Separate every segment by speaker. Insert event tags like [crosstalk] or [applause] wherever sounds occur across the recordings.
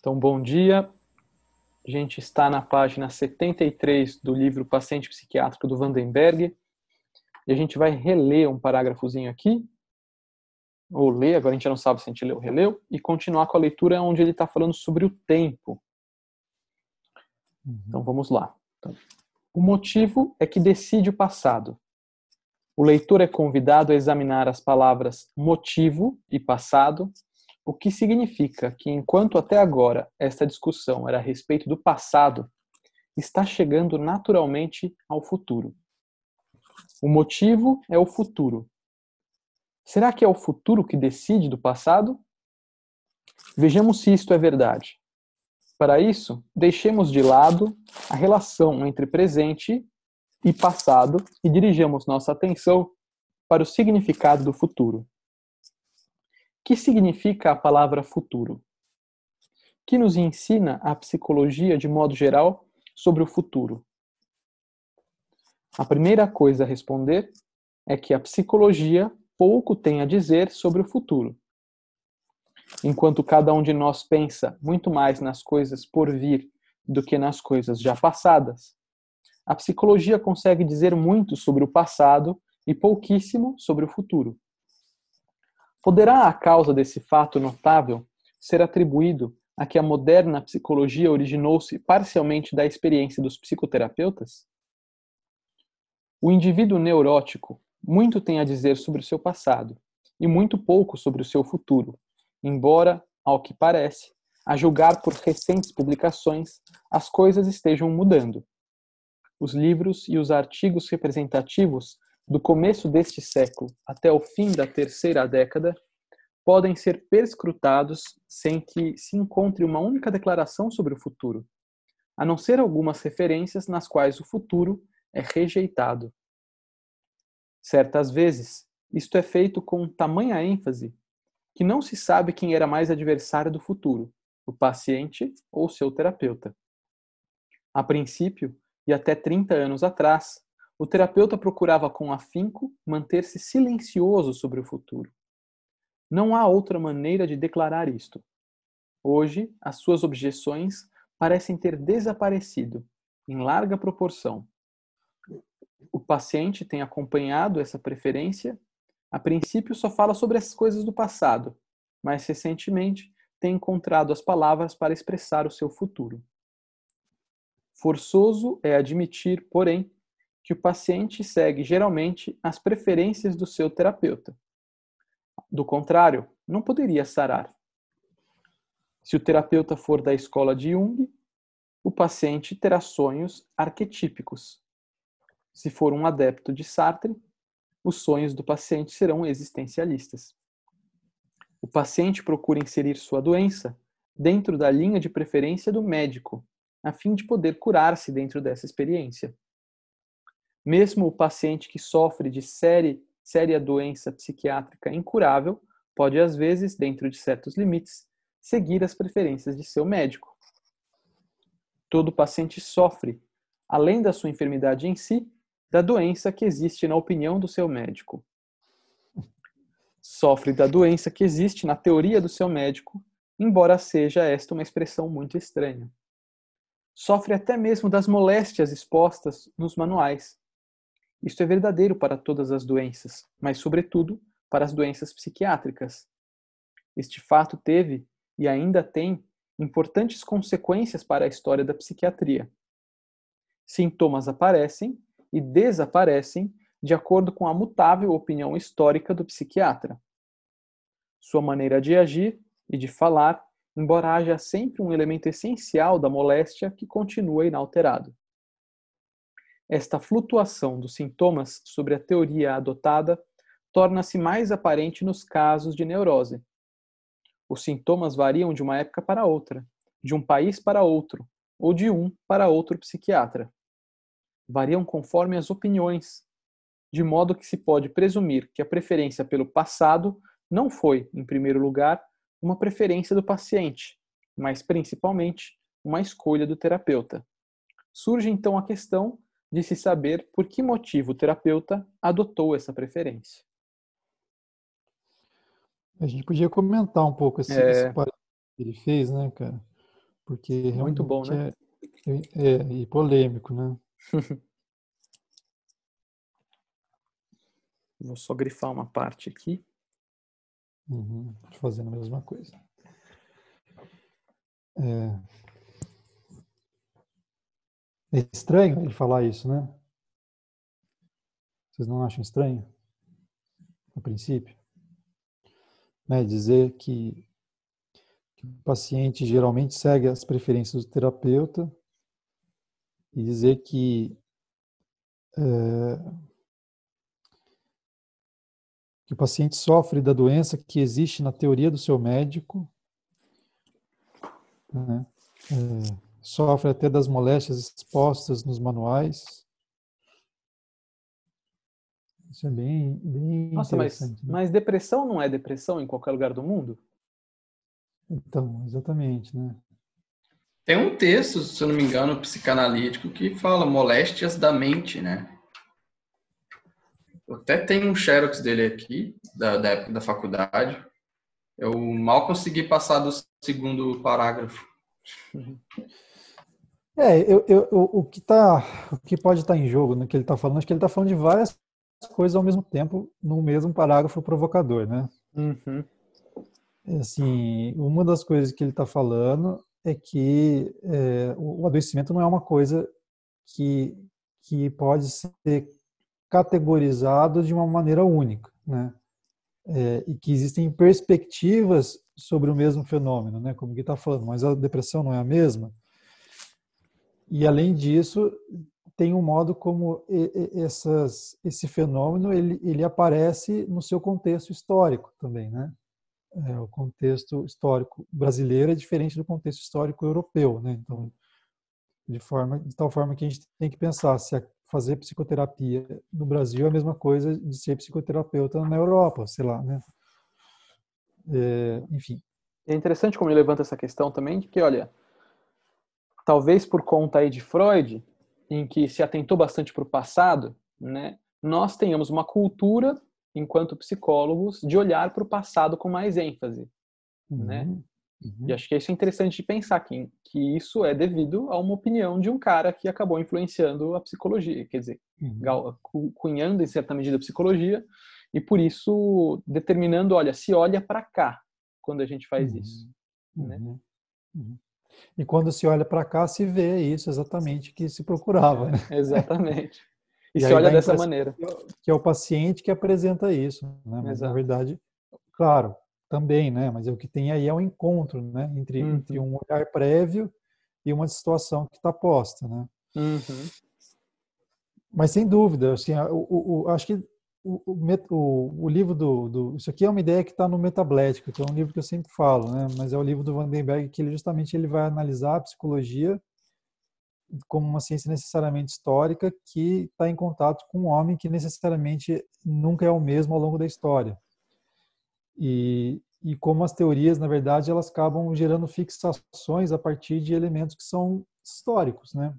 Speaker 1: Então, bom dia. A gente está na página 73 do livro Paciente Psiquiátrico do Vandenberg. E a gente vai reler um parágrafozinho aqui, ou ler, agora a gente não sabe se a gente leu ou releu, e continuar com a leitura onde ele está falando sobre o tempo. Uhum. Então, vamos lá. O motivo é que decide o passado. O leitor é convidado a examinar as palavras motivo e passado o que significa que, enquanto até agora esta discussão era a respeito do passado, está chegando naturalmente ao futuro. O motivo é o futuro. Será que é o futuro que decide do passado? Vejamos se isto é verdade. Para isso, deixemos de lado a relação entre presente e passado e dirijamos nossa atenção para o significado do futuro que significa a palavra futuro? Que nos ensina a psicologia de modo geral sobre o futuro? A primeira coisa a responder é que a psicologia pouco tem a dizer sobre o futuro. Enquanto cada um de nós pensa muito mais nas coisas por vir do que nas coisas já passadas, a psicologia consegue dizer muito sobre o passado e pouquíssimo sobre o futuro. Poderá a causa desse fato notável ser atribuído a que a moderna psicologia originou-se parcialmente da experiência dos psicoterapeutas? O indivíduo neurótico muito tem a dizer sobre o seu passado e muito pouco sobre o seu futuro, embora, ao que parece, a julgar por recentes publicações, as coisas estejam mudando. Os livros e os artigos representativos do começo deste século até o fim da terceira década, podem ser perscrutados sem que se encontre uma única declaração sobre o futuro, a não ser algumas referências nas quais o futuro é rejeitado. Certas vezes, isto é feito com tamanha ênfase que não se sabe quem era mais adversário do futuro, o paciente ou seu terapeuta. A princípio, e até 30 anos atrás, o terapeuta procurava com afinco manter-se silencioso sobre o futuro. Não há outra maneira de declarar isto. Hoje, as suas objeções parecem ter desaparecido, em larga proporção. O paciente tem acompanhado essa preferência. A princípio, só fala sobre as coisas do passado, mas recentemente tem encontrado as palavras para expressar o seu futuro. Forçoso é admitir, porém, que o paciente segue geralmente as preferências do seu terapeuta. Do contrário, não poderia sarar. Se o terapeuta for da escola de Jung, o paciente terá sonhos arquetípicos. Se for um adepto de Sartre, os sonhos do paciente serão existencialistas. O paciente procura inserir sua doença dentro da linha de preferência do médico, a fim de poder curar-se dentro dessa experiência. Mesmo o paciente que sofre de série, séria doença psiquiátrica incurável pode, às vezes, dentro de certos limites, seguir as preferências de seu médico. Todo paciente sofre, além da sua enfermidade em si, da doença que existe na opinião do seu médico. Sofre da doença que existe na teoria do seu médico, embora seja esta uma expressão muito estranha. Sofre até mesmo das moléstias expostas nos manuais, isto é verdadeiro para todas as doenças, mas, sobretudo, para as doenças psiquiátricas. Este fato teve e ainda tem importantes consequências para a história da psiquiatria. Sintomas aparecem e desaparecem de acordo com a mutável opinião histórica do psiquiatra. Sua maneira de agir e de falar, embora haja sempre um elemento essencial da moléstia que continua inalterado. Esta flutuação dos sintomas sobre a teoria adotada torna-se mais aparente nos casos de neurose. Os sintomas variam de uma época para outra, de um país para outro, ou de um para outro psiquiatra. Variam conforme as opiniões, de modo que se pode presumir que a preferência pelo passado não foi, em primeiro lugar, uma preferência do paciente, mas principalmente uma escolha do terapeuta. Surge então a questão de se saber por que motivo o terapeuta adotou essa preferência.
Speaker 2: A gente podia comentar um pouco esse, é... esse que ele fez, né, cara? porque
Speaker 1: Muito bom, né?
Speaker 2: É, é, e polêmico, né? [laughs]
Speaker 1: Vou só grifar uma parte aqui.
Speaker 2: Uhum, fazendo a mesma coisa. É... é estranho ele falar isso, né? Vocês não acham estranho? A princípio? Né? Dizer que, que o paciente geralmente segue as preferências do terapeuta e dizer que é, que o paciente sofre da doença que existe na teoria do seu médico, né? é, sofre até das moléstias expostas nos manuais. Isso é bem, bem
Speaker 1: Nossa, mas, né? mas depressão não é depressão em qualquer lugar do mundo?
Speaker 2: Então, exatamente, né?
Speaker 3: Tem um texto, se eu não me engano, psicanalítico, que fala moléstias da mente, né? Eu até tenho um xerox dele aqui, da, da época da faculdade. Eu mal consegui passar do segundo parágrafo. [laughs]
Speaker 2: É, eu, eu, o, que tá, o que pode estar tá em jogo no que ele está falando, acho que ele está falando de várias coisas ao mesmo tempo no mesmo parágrafo provocador, né?
Speaker 1: Uhum.
Speaker 2: Assim, uma das coisas que ele está falando é que é, o adoecimento não é uma coisa que, que pode ser categorizados de uma maneira única, né? É, e que existem perspectivas sobre o mesmo fenômeno, né? Como que está falando, mas a depressão não é a mesma. E além disso, tem um modo como essas, esse fenômeno ele, ele aparece no seu contexto histórico também, né? É, o contexto histórico brasileiro é diferente do contexto histórico europeu, né? Então, de forma de tal forma que a gente tem que pensar se a fazer psicoterapia no Brasil é a mesma coisa de ser psicoterapeuta na Europa, sei lá, né? É, enfim.
Speaker 1: É interessante como ele levanta essa questão também, que, olha, talvez por conta aí de Freud, em que se atentou bastante para o passado, né, nós tenhamos uma cultura, enquanto psicólogos, de olhar para o passado com mais ênfase, uhum. né? Uhum. E acho que isso é interessante de pensar que, que isso é devido a uma opinião de um cara que acabou influenciando a psicologia, quer dizer, uhum. cunhando em certa medida a psicologia e por isso determinando, olha, se olha para cá quando a gente faz
Speaker 2: uhum.
Speaker 1: isso. Né?
Speaker 2: E quando se olha para cá, se vê isso exatamente que se procurava. Né? [laughs]
Speaker 1: exatamente. E, e se olha dessa maneira.
Speaker 2: Que é o paciente que apresenta isso. Né? Mas, na verdade, claro, também, né? Mas o que tem aí é um encontro, né? Entre, uhum. entre um olhar prévio e uma situação que está posta, né?
Speaker 1: Uhum.
Speaker 2: Mas sem dúvida, assim, o, o, acho que o, o, o, livro do, do, Isso aqui é uma ideia que está no Metablética, que é um livro que eu sempre falo, né? Mas é o livro do Vandenberg que ele justamente ele vai analisar a psicologia como uma ciência necessariamente histórica que está em contato com um homem que necessariamente nunca é o mesmo ao longo da história. E, e como as teorias, na verdade, elas acabam gerando fixações a partir de elementos que são históricos, né?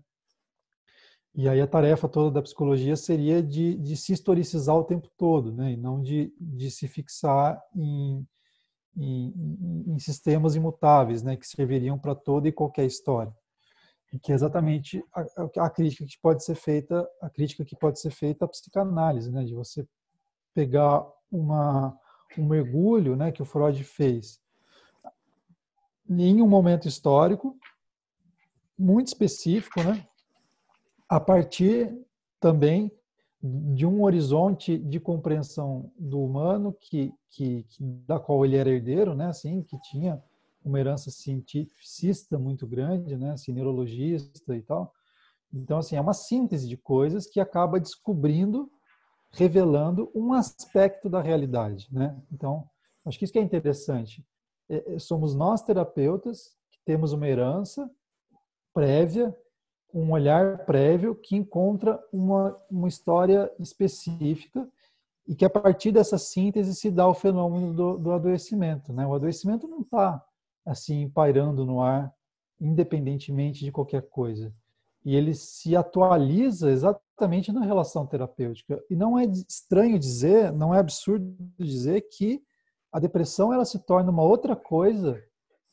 Speaker 2: E aí a tarefa toda da psicologia seria de, de se historicizar o tempo todo, né? E não de, de se fixar em, em, em sistemas imutáveis, né? Que serviriam para toda e qualquer história. E que é exatamente a, a, crítica que pode ser feita, a crítica que pode ser feita à psicanálise, né? De você pegar uma um mergulho né, que o Freud fez em um momento histórico muito específico, né, a partir também de um horizonte de compreensão do humano que, que, que, da qual ele era herdeiro, né, assim, que tinha uma herança cientificista muito grande, né, assim, neurologista e tal. Então, assim, é uma síntese de coisas que acaba descobrindo revelando um aspecto da realidade, né? Então, acho que isso que é interessante. É, é, somos nós terapeutas que temos uma herança prévia, um olhar prévio que encontra uma, uma história específica e que a partir dessa síntese se dá o fenômeno do, do adoecimento, né? O adoecimento não está assim pairando no ar, independentemente de qualquer coisa e ele se atualiza exatamente na relação terapêutica. E não é estranho dizer, não é absurdo dizer que a depressão ela se torna uma outra coisa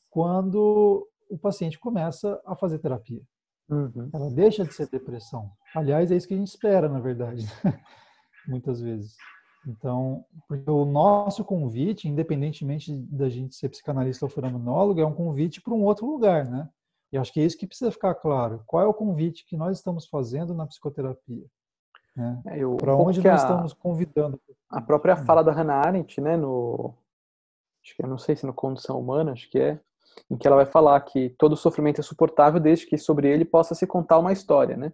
Speaker 2: quando o paciente começa a fazer terapia.
Speaker 1: Uhum.
Speaker 2: Ela deixa de ser depressão. Aliás, é isso que a gente espera, na verdade, [laughs] muitas vezes. Então, porque o nosso convite, independentemente da gente ser psicanalista ou fenomenólogo, é um convite para um outro lugar, né? E acho que é isso que precisa ficar claro. Qual é o convite que nós estamos fazendo na psicoterapia? Né?
Speaker 1: É,
Speaker 2: Para onde nós
Speaker 1: a-
Speaker 2: estamos convidando?
Speaker 1: A própria fala da Hannah Arendt, né, no acho que eu não sei se no Condição Humana, acho que é, em que ela vai falar que todo sofrimento é suportável desde que sobre ele possa se contar uma história, né?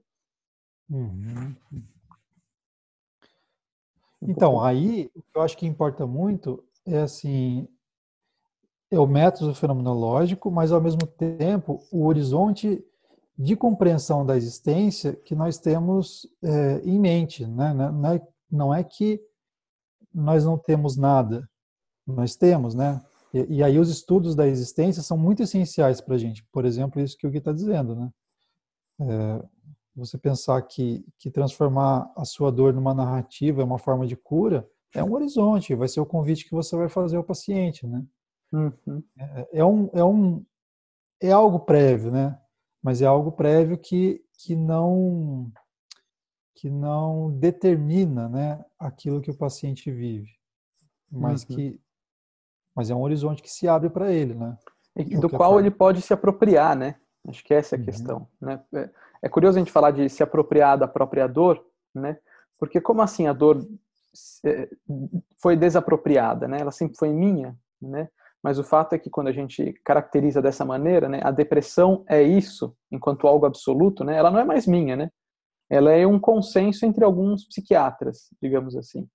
Speaker 2: Uhum.
Speaker 1: Um
Speaker 2: Então,
Speaker 1: pouco-
Speaker 2: aí, o que eu acho que importa muito é assim, é o método fenomenológico, mas ao mesmo tempo o horizonte de compreensão da existência que nós temos é, em mente, né? Não é, não é que nós não temos nada, nós temos, né? E, e aí os estudos da existência são muito essenciais para a gente. Por exemplo, isso que o Gui está dizendo, né? É, você pensar que, que transformar a sua dor numa narrativa é uma forma de cura, é um horizonte, vai ser o convite que você vai fazer ao paciente, né?
Speaker 1: Uhum.
Speaker 2: É, é um, é um, é algo prévio, né? Mas é algo prévio que, que não, que não determina, né, aquilo que o paciente vive, mas
Speaker 1: Uhum.
Speaker 2: que, mas é um horizonte que se abre para ele, né?
Speaker 1: E
Speaker 2: o
Speaker 1: do
Speaker 2: é
Speaker 1: qual ele pode se apropriar, né? Acho que essa é a
Speaker 2: Uhum.
Speaker 1: questão, né? É- É curioso a gente falar de se apropriar da própria dor, né? Porque como assim a dor eh, foi desapropriada, né? Ela sempre foi minha, né? Mas o fato é que quando a gente caracteriza dessa maneira, né, a depressão é isso, enquanto algo absoluto, né? Ela não é mais minha, né? Ela é um consenso entre alguns psiquiatras, digamos assim.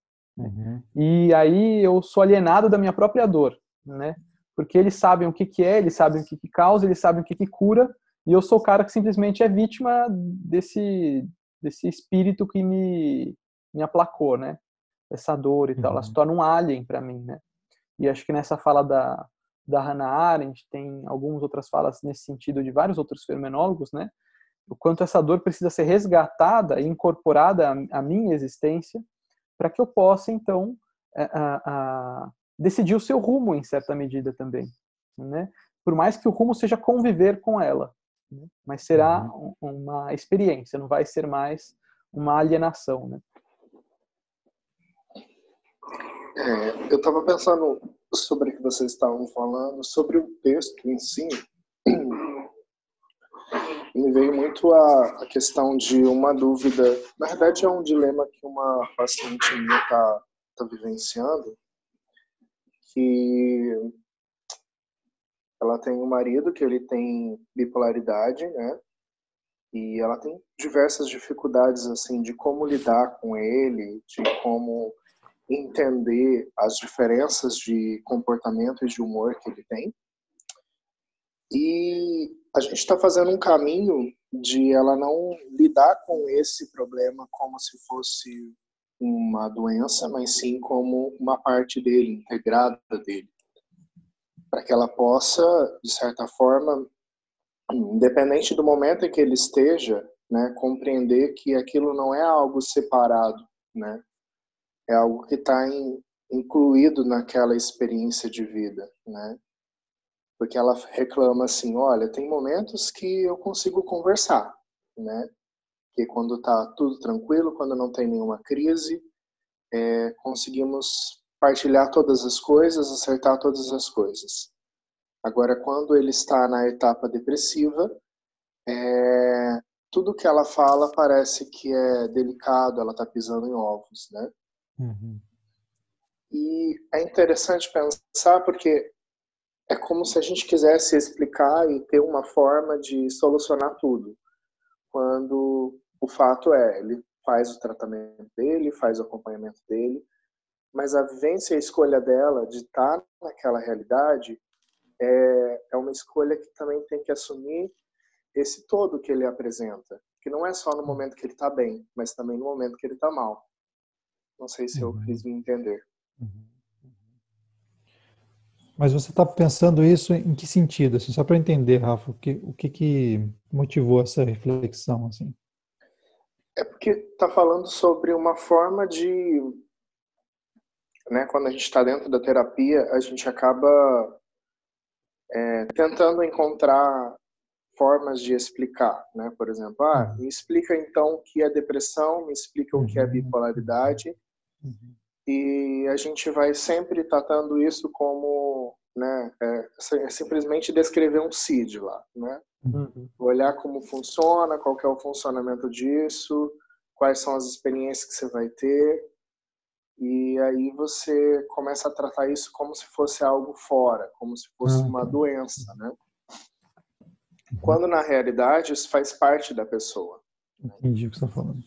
Speaker 1: E aí eu sou alienado da minha própria dor, né? Porque eles sabem o que, que é, eles sabem o que, que causa, eles sabem o que, que cura, e eu sou o cara que simplesmente é vítima desse, desse espírito que me, me aplacou, né? Essa dor e tal. Ela
Speaker 2: Uhum.
Speaker 1: se torna um alien para mim, né? E acho que nessa fala da, da Hannah Arendt, tem algumas outras falas nesse sentido de vários outros fenomenólogos, né? O quanto essa dor precisa ser resgatada e incorporada à minha existência para que eu possa, então, a, a- a decidir o seu rumo em certa medida também, né? Por mais que o rumo seja conviver com ela, né? mas será um- uma experiência, não vai ser mais uma alienação, né?
Speaker 4: É, eu estava pensando sobre o que vocês estavam falando, sobre o texto em si. Me veio muito a, a questão de uma dúvida. Na verdade, é um dilema que uma paciente minha está tá vivenciando, que ela tem um marido que ele tem bipolaridade, né? E ela tem diversas dificuldades assim de como lidar com ele, de como entender as diferenças de comportamento e de humor que ele tem. E a gente está fazendo um caminho de ela não lidar com esse problema como se fosse uma doença, mas sim como uma parte dele, integrada dele. Para que ela possa, de certa forma, independente do momento em que ele esteja, né, compreender que aquilo não é algo separado, né? É algo que está incluído naquela experiência de vida, né? Porque ela reclama assim, olha, tem momentos que eu consigo conversar, né? Que quando tá tudo tranquilo, quando não tem nenhuma crise, é, conseguimos partilhar todas as coisas, acertar todas as coisas. Agora, quando ele está na etapa depressiva, é, tudo que ela fala parece que é delicado, ela está pisando em ovos, né?
Speaker 2: Uhum.
Speaker 4: E é interessante pensar porque é como se a gente quisesse explicar e ter uma forma de solucionar tudo. Quando o fato é, ele faz o tratamento dele, faz o acompanhamento dele, mas a vivência e a escolha dela de estar naquela realidade é, é uma escolha que também tem que assumir esse todo que ele apresenta, que não é só no momento que ele está bem, mas também no momento que ele está mal. Não sei se eu
Speaker 2: Uhum.
Speaker 4: fiz me entender.
Speaker 2: Mas você está pensando isso em que sentido? Assim, só para entender, Rafa, o que, o que, que motivou essa reflexão? Assim?
Speaker 4: É porque está falando sobre uma forma de. Né, quando a gente está dentro da terapia, a gente acaba é, tentando encontrar formas de explicar, né? Por exemplo, ah, uhum. me explica então o que é depressão, me explica o que é uhum. bipolaridade, uhum. E a gente vai sempre tratando isso como, né? É, simplesmente descrever um CID lá, né? Uhum. Olhar como funciona, qual é o funcionamento disso, quais são as experiências que você vai ter, e aí você começa a tratar isso como se fosse algo fora, como se fosse uma doença, né? Quando na realidade isso faz parte da pessoa.
Speaker 2: Entendi o que você está falando.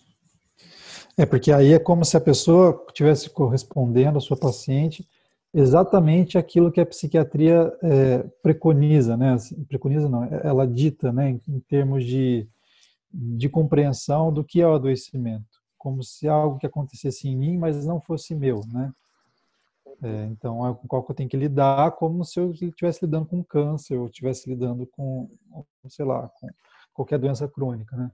Speaker 2: É, porque aí é como se a pessoa estivesse correspondendo à sua paciente exatamente aquilo que a psiquiatria é, preconiza, né? Assim, preconiza não, ela dita, né, em, em termos de, de compreensão do que é o adoecimento, como se algo que acontecesse em mim, mas não fosse meu, né? É, então, é com qual que eu tenho que lidar como se eu estivesse lidando com câncer ou estivesse lidando com, sei lá, com qualquer doença crônica, né?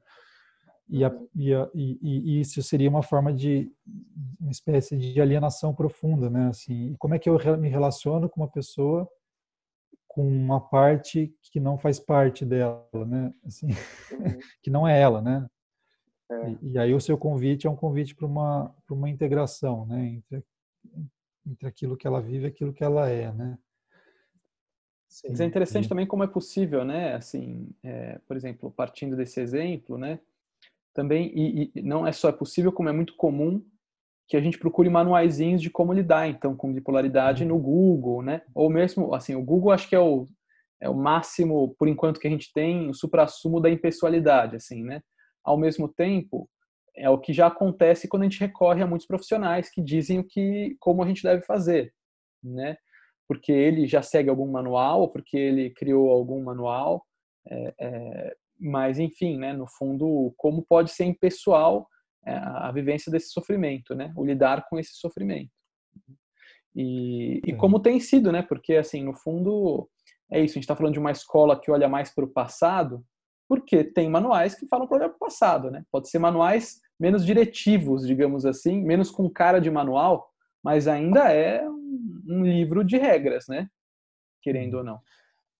Speaker 2: E, a, e, a, e, e, isso seria uma forma de uma espécie de alienação profunda, né? Assim, como é que eu me relaciono com uma pessoa com uma parte que não faz parte dela, né? Assim, uhum. [laughs] que não é ela, né? É. E, aí o seu convite é um convite para uma para uma integração, né? Entre entre aquilo que ela vive e aquilo que ela é, né?
Speaker 1: Sim. Mas é interessante também como é possível, né? Assim, é, por exemplo, partindo desse exemplo, né? Também e, e, não é só é possível, como é muito comum que a gente procure manuaizinhos de como lidar, então, com bipolaridade uhum. no Google, né? Ou mesmo, assim, o Google acho que é o é o máximo, por enquanto, que a gente tem, o supra-sumo da impessoalidade, assim, né? Ao mesmo tempo, é o que já acontece quando a gente recorre a muitos profissionais que dizem o que, como a gente deve fazer, né? Porque ele já segue algum manual, porque ele criou algum manual, é, é, mas enfim, né? No fundo, como pode ser impessoal é, a vivência desse sofrimento, né? O lidar com esse sofrimento. E, e como tem sido, né? Porque assim, no fundo, é isso. A gente está falando de uma escola que olha mais para o passado, porque tem manuais que falam para olhar para o passado, né? Pode ser manuais menos diretivos, digamos assim, menos com cara de manual, mas ainda é um, um livro de regras, né? Querendo ou não.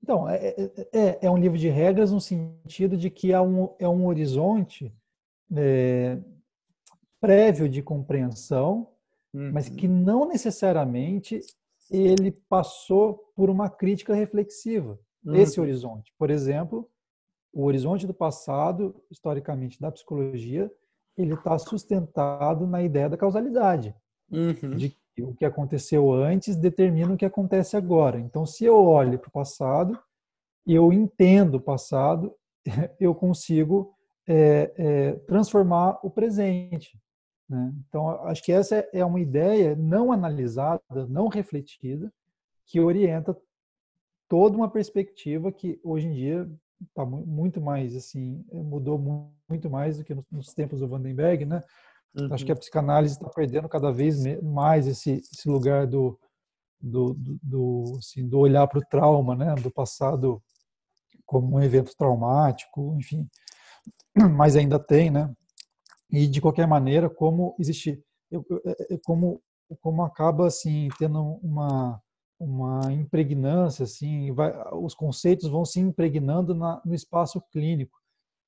Speaker 2: Então, é, é, é, é um livro de regras no sentido de que é um, é um horizonte é, prévio de compreensão, uhum. mas que não necessariamente ele passou por uma crítica reflexiva. Uhum. Esse horizonte. Por exemplo, o horizonte do passado, historicamente, da psicologia, ele está sustentado na ideia da causalidade, uhum. de o que aconteceu antes determina o que acontece agora. Então, se eu olho para o passado eu entendo o passado, [laughs] eu consigo é, é, transformar o presente. Né? Então, acho que essa é uma ideia não analisada, não refletida, que orienta toda uma perspectiva que hoje em dia está muito mais assim mudou muito mais do que nos tempos do Vandenberg, né? Uhum. Acho que a uhum. psicanálise está perdendo cada vez mais esse, esse lugar do do, do, do, assim, do olhar para o trauma, né? Do passado como um evento traumático, enfim. Mas ainda tem, né? E de qualquer maneira, como existe, é, é, como como acaba assim tendo uma uma impregnância, assim, vai, os conceitos vão se impregnando na, no espaço clínico.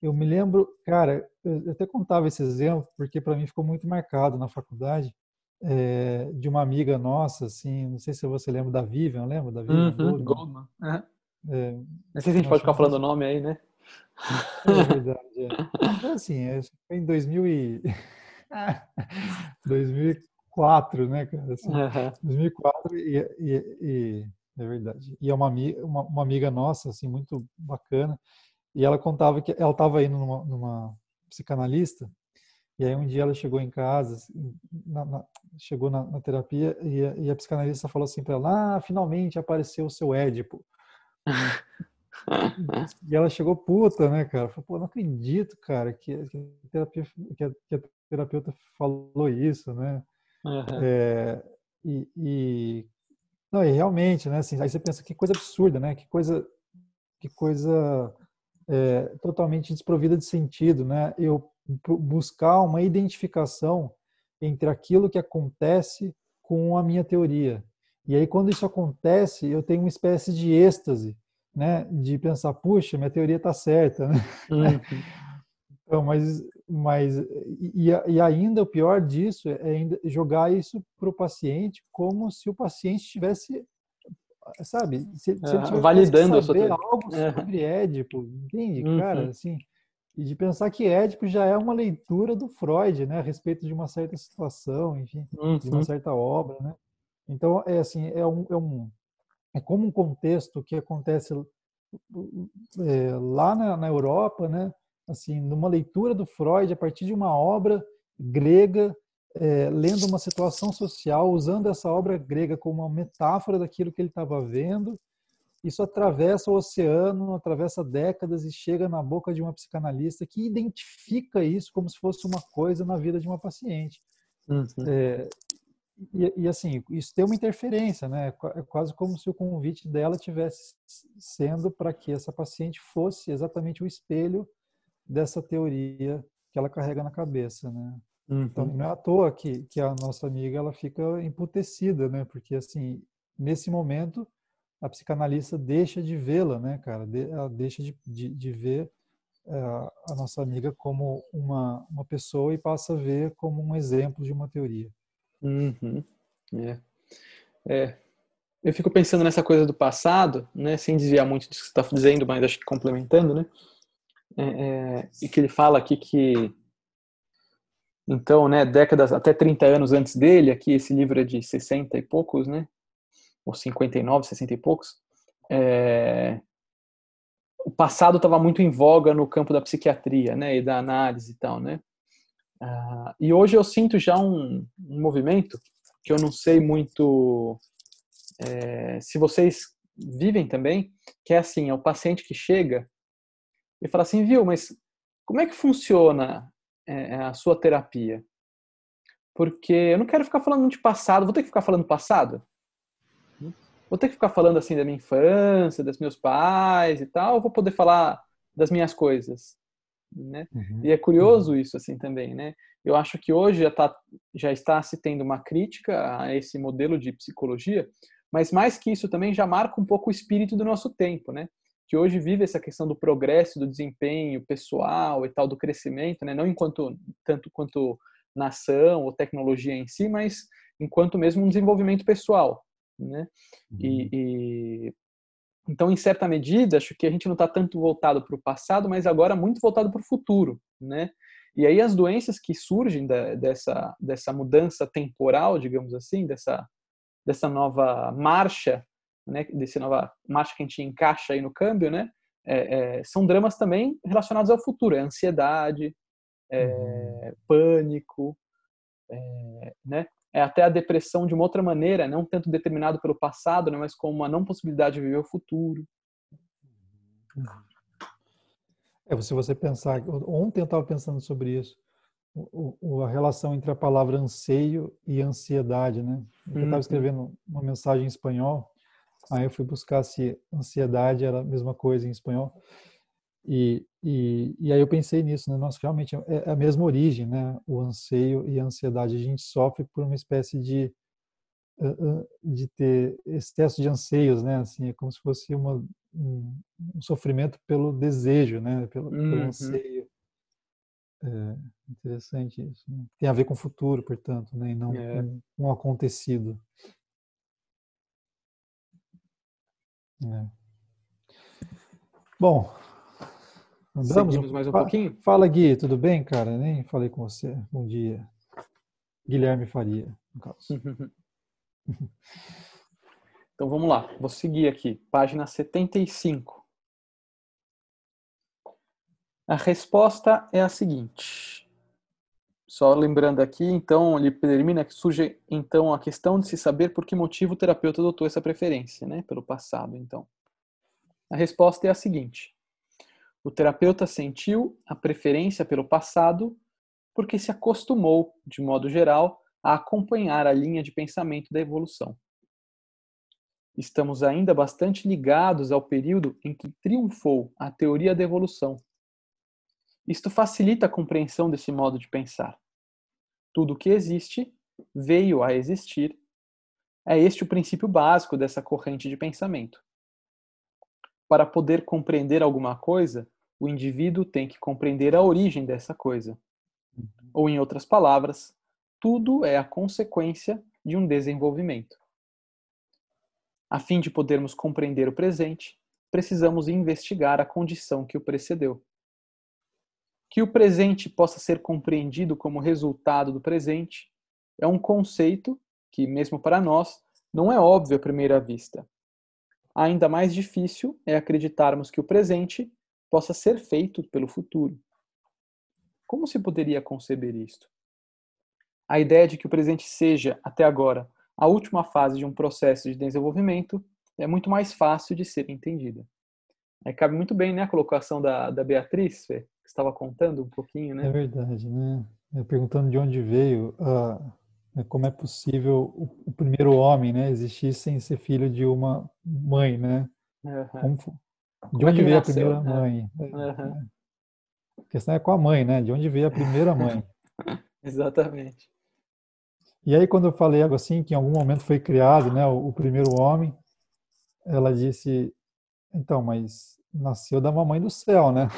Speaker 2: Eu me lembro, cara, eu até contava esse exemplo porque para mim ficou muito marcado na faculdade é, de uma amiga nossa, assim, não sei se você lembra da Vivian, lembra da Vivian
Speaker 1: uhum, Goldman? Uhum. É, não sei se a gente pode ficar falando o nome aí, né?
Speaker 2: É verdade. É. Então, assim, é, foi em 2000 e [laughs] 2000 2004, né, cara? Assim, uhum. 2004 e, e, e, é verdade. E é uma, uma, uma, amiga nossa, assim, muito bacana. E ela contava que ela estava indo numa, numa, psicanalista. E aí um dia ela chegou em casa, assim, na, na, chegou na, na terapia e a, e a, psicanalista falou assim para ela: "Ah, finalmente apareceu o seu Édipo". [laughs] e ela chegou puta, né, cara? Falou, pô, não acredito, cara, que, que, a terapia, que, a, que a terapeuta falou isso, né? Uhum. É, e, e, não, e realmente, né? Assim, aí você pensa que coisa absurda, né? Que coisa, que coisa é, totalmente desprovida de sentido, né? Eu buscar uma identificação entre aquilo que acontece com a minha teoria. E aí, quando isso acontece, eu tenho uma espécie de êxtase, né, de pensar, puxa, minha teoria está certa, né? Uhum. [laughs] Então, mas, mas e, e, ainda o pior disso é ainda jogar isso para o paciente como se o paciente estivesse, sabe, se, se ele tivesse
Speaker 1: validando
Speaker 2: que saber algo sobre Édipo, entende, uhum. cara, assim, e de pensar que Édipo já é uma leitura do Freud, né, a respeito de uma certa situação, enfim, uhum. de uma uhum. certa obra, né? Então, é assim, é um, é um é como um contexto que acontece é, lá na, na Europa, né? assim, numa leitura do Freud a partir de uma obra grega, é, lendo uma situação social, usando essa obra grega como uma metáfora daquilo que ele estava vendo. Isso atravessa o oceano, atravessa décadas e chega na boca de uma psicanalista que identifica isso como se fosse uma coisa na vida de uma paciente. Uhum. É, e, e, assim, isso tem uma interferência, né? É quase como se o convite dela tivesse sendo para que essa paciente fosse exatamente o espelho dessa teoria que ela carrega na cabeça, né? Então, uhum. Então, não é à toa que, que a nossa amiga ela fica emputecida, né? Porque, assim, nesse momento, a psicanalista deixa de vê-la, né, cara? ela deixa de, de, de ver uh, a nossa amiga como uma, uma pessoa e passa a ver como um exemplo de uma teoria.
Speaker 1: Uhum. É. é. Eu fico pensando nessa coisa do passado, né, sem desviar muito disso que você está dizendo, mas acho que complementando, né? É, é, e que ele fala aqui que então, né, décadas até 30 anos antes dele, aqui esse livro é de 60 e poucos, né? Ou 59, 60 e poucos. É, o passado estava muito em voga no campo da psiquiatria, né, e da análise e tal, né? Ah, e hoje eu sinto já um, um, movimento que eu não sei muito é, se vocês vivem também, que é assim, é o paciente que chega e fala assim, viu, mas como é que funciona é, a sua terapia? Porque eu não quero ficar falando de passado, vou ter que ficar falando passado? Vou ter que ficar falando assim da minha infância, dos meus pais e tal, ou vou poder falar das minhas coisas? Né? Uhum. E é curioso isso assim também, né? Eu acho que hoje já, tá, já está se tendo uma crítica a esse modelo de psicologia, mas mais que isso também já marca um pouco o espírito do nosso tempo, né? Que hoje vive essa questão do progresso, do desempenho pessoal e tal, do crescimento, né? não enquanto tanto quanto nação ou tecnologia em si, mas enquanto mesmo um desenvolvimento pessoal, né? E, uhum. e, então, em certa medida, acho que a gente não está tanto voltado para o passado, mas agora muito voltado para o futuro, né? E aí as doenças que surgem da, dessa dessa mudança temporal, digamos assim, dessa dessa nova marcha né, desse nova marcha que a gente encaixa aí no câmbio, né, é, é, são dramas também relacionados ao futuro, é ansiedade, é, uhum. pânico, é, né, é até a depressão de uma outra maneira, não tanto determinado pelo passado, né, mas como uma não possibilidade de viver o futuro.
Speaker 2: É, se você pensar, ontem eu estava pensando sobre isso, o, o, a relação entre a palavra anseio e ansiedade, né? Eu estava uhum. escrevendo uma mensagem em espanhol Aí eu fui buscar se ansiedade era a mesma coisa em espanhol. E, e, e aí eu pensei nisso, né? Nossa, realmente é, é a mesma origem, né? O anseio e a ansiedade. A gente sofre por uma espécie de de ter excesso de anseios, né? Assim, é como se fosse uma, um, um sofrimento pelo desejo, né? Pelo, uhum. pelo anseio. É interessante isso. Né? Tem a ver com o futuro, portanto, né? E não é. com um acontecido. É. Bom,
Speaker 1: andamos Seguimos mais um pouquinho?
Speaker 2: Fala, Gui, tudo bem, cara? Nem falei com você. Bom dia. Guilherme Faria, no caso. [laughs]
Speaker 1: então vamos lá, vou seguir aqui, página 75. A resposta é a seguinte. Só lembrando aqui, então, ele determina que surge então a questão de se saber por que motivo o terapeuta adotou essa preferência, né, pelo passado, então. A resposta é a seguinte: o terapeuta sentiu a preferência pelo passado porque se acostumou, de modo geral, a acompanhar a linha de pensamento da evolução. Estamos ainda bastante ligados ao período em que triunfou a teoria da evolução, isto facilita a compreensão desse modo de pensar. Tudo que existe veio a existir. É este o princípio básico dessa corrente de pensamento. para poder compreender alguma coisa, o indivíduo tem que compreender a origem dessa coisa. Ou, em outras palavras, tudo é a consequência de um desenvolvimento. A fim de podermos compreender o presente, precisamos investigar a condição que o precedeu. Que o presente possa ser compreendido como resultado do presente é um conceito que, mesmo para nós, não é óbvio à primeira vista. Ainda mais difícil é acreditarmos que o presente possa ser feito pelo futuro. Como se poderia conceber isto? A ideia de que o presente seja, até agora, a última fase de um processo de desenvolvimento é muito mais fácil de ser entendida. Aí cabe muito bem né, a colocação da, da Beatriz, Fê, estava contando um pouquinho, né?
Speaker 2: É verdade, né? Perguntando de onde veio, uh, como é possível o, primeiro homem né, existir sem ser filho de uma mãe, né? Uhum. Como, de é onde é veio nasceu? a primeira mãe? Uhum. A questão é com a mãe, né? De onde veio a primeira mãe? [laughs]
Speaker 1: Exatamente.
Speaker 2: E aí, quando eu falei algo assim, que em algum momento foi criado né, o, o primeiro homem, ela disse: então, mas nasceu da mamãe do céu, né?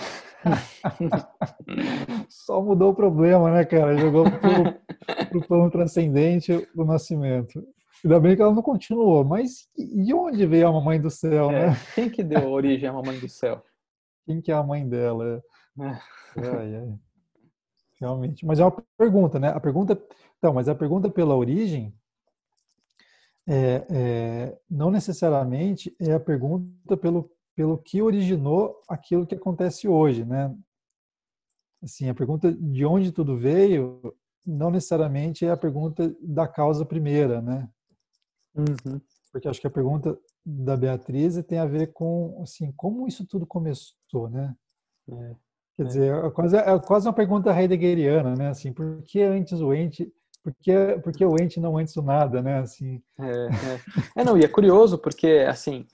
Speaker 2: [laughs] Só mudou o problema, né, cara? Jogou para o plano transcendente o nascimento. Ainda bem que ela não continuou. Mas de onde veio a mamãe do céu, é, né?
Speaker 1: Quem que deu origem à mamãe do céu?
Speaker 2: Quem que é a mãe dela? É. Ai, ai. Realmente. Mas é uma pergunta, né? A pergunta então, mas a pergunta pela origem é, é, não necessariamente é a pergunta pelo, pelo que originou aquilo que acontece hoje, né? Assim, a pergunta de onde tudo veio não necessariamente é a pergunta da causa primeira, né? Uhum. Porque acho que a pergunta da Beatriz tem a ver com, assim, como isso tudo começou, né? É. Quer é. dizer, é quase, é quase uma pergunta heideggeriana, né? Assim, por que antes o ente porque porque o ente não antes do nada, né? Assim.
Speaker 1: É, é. é não e é curioso porque assim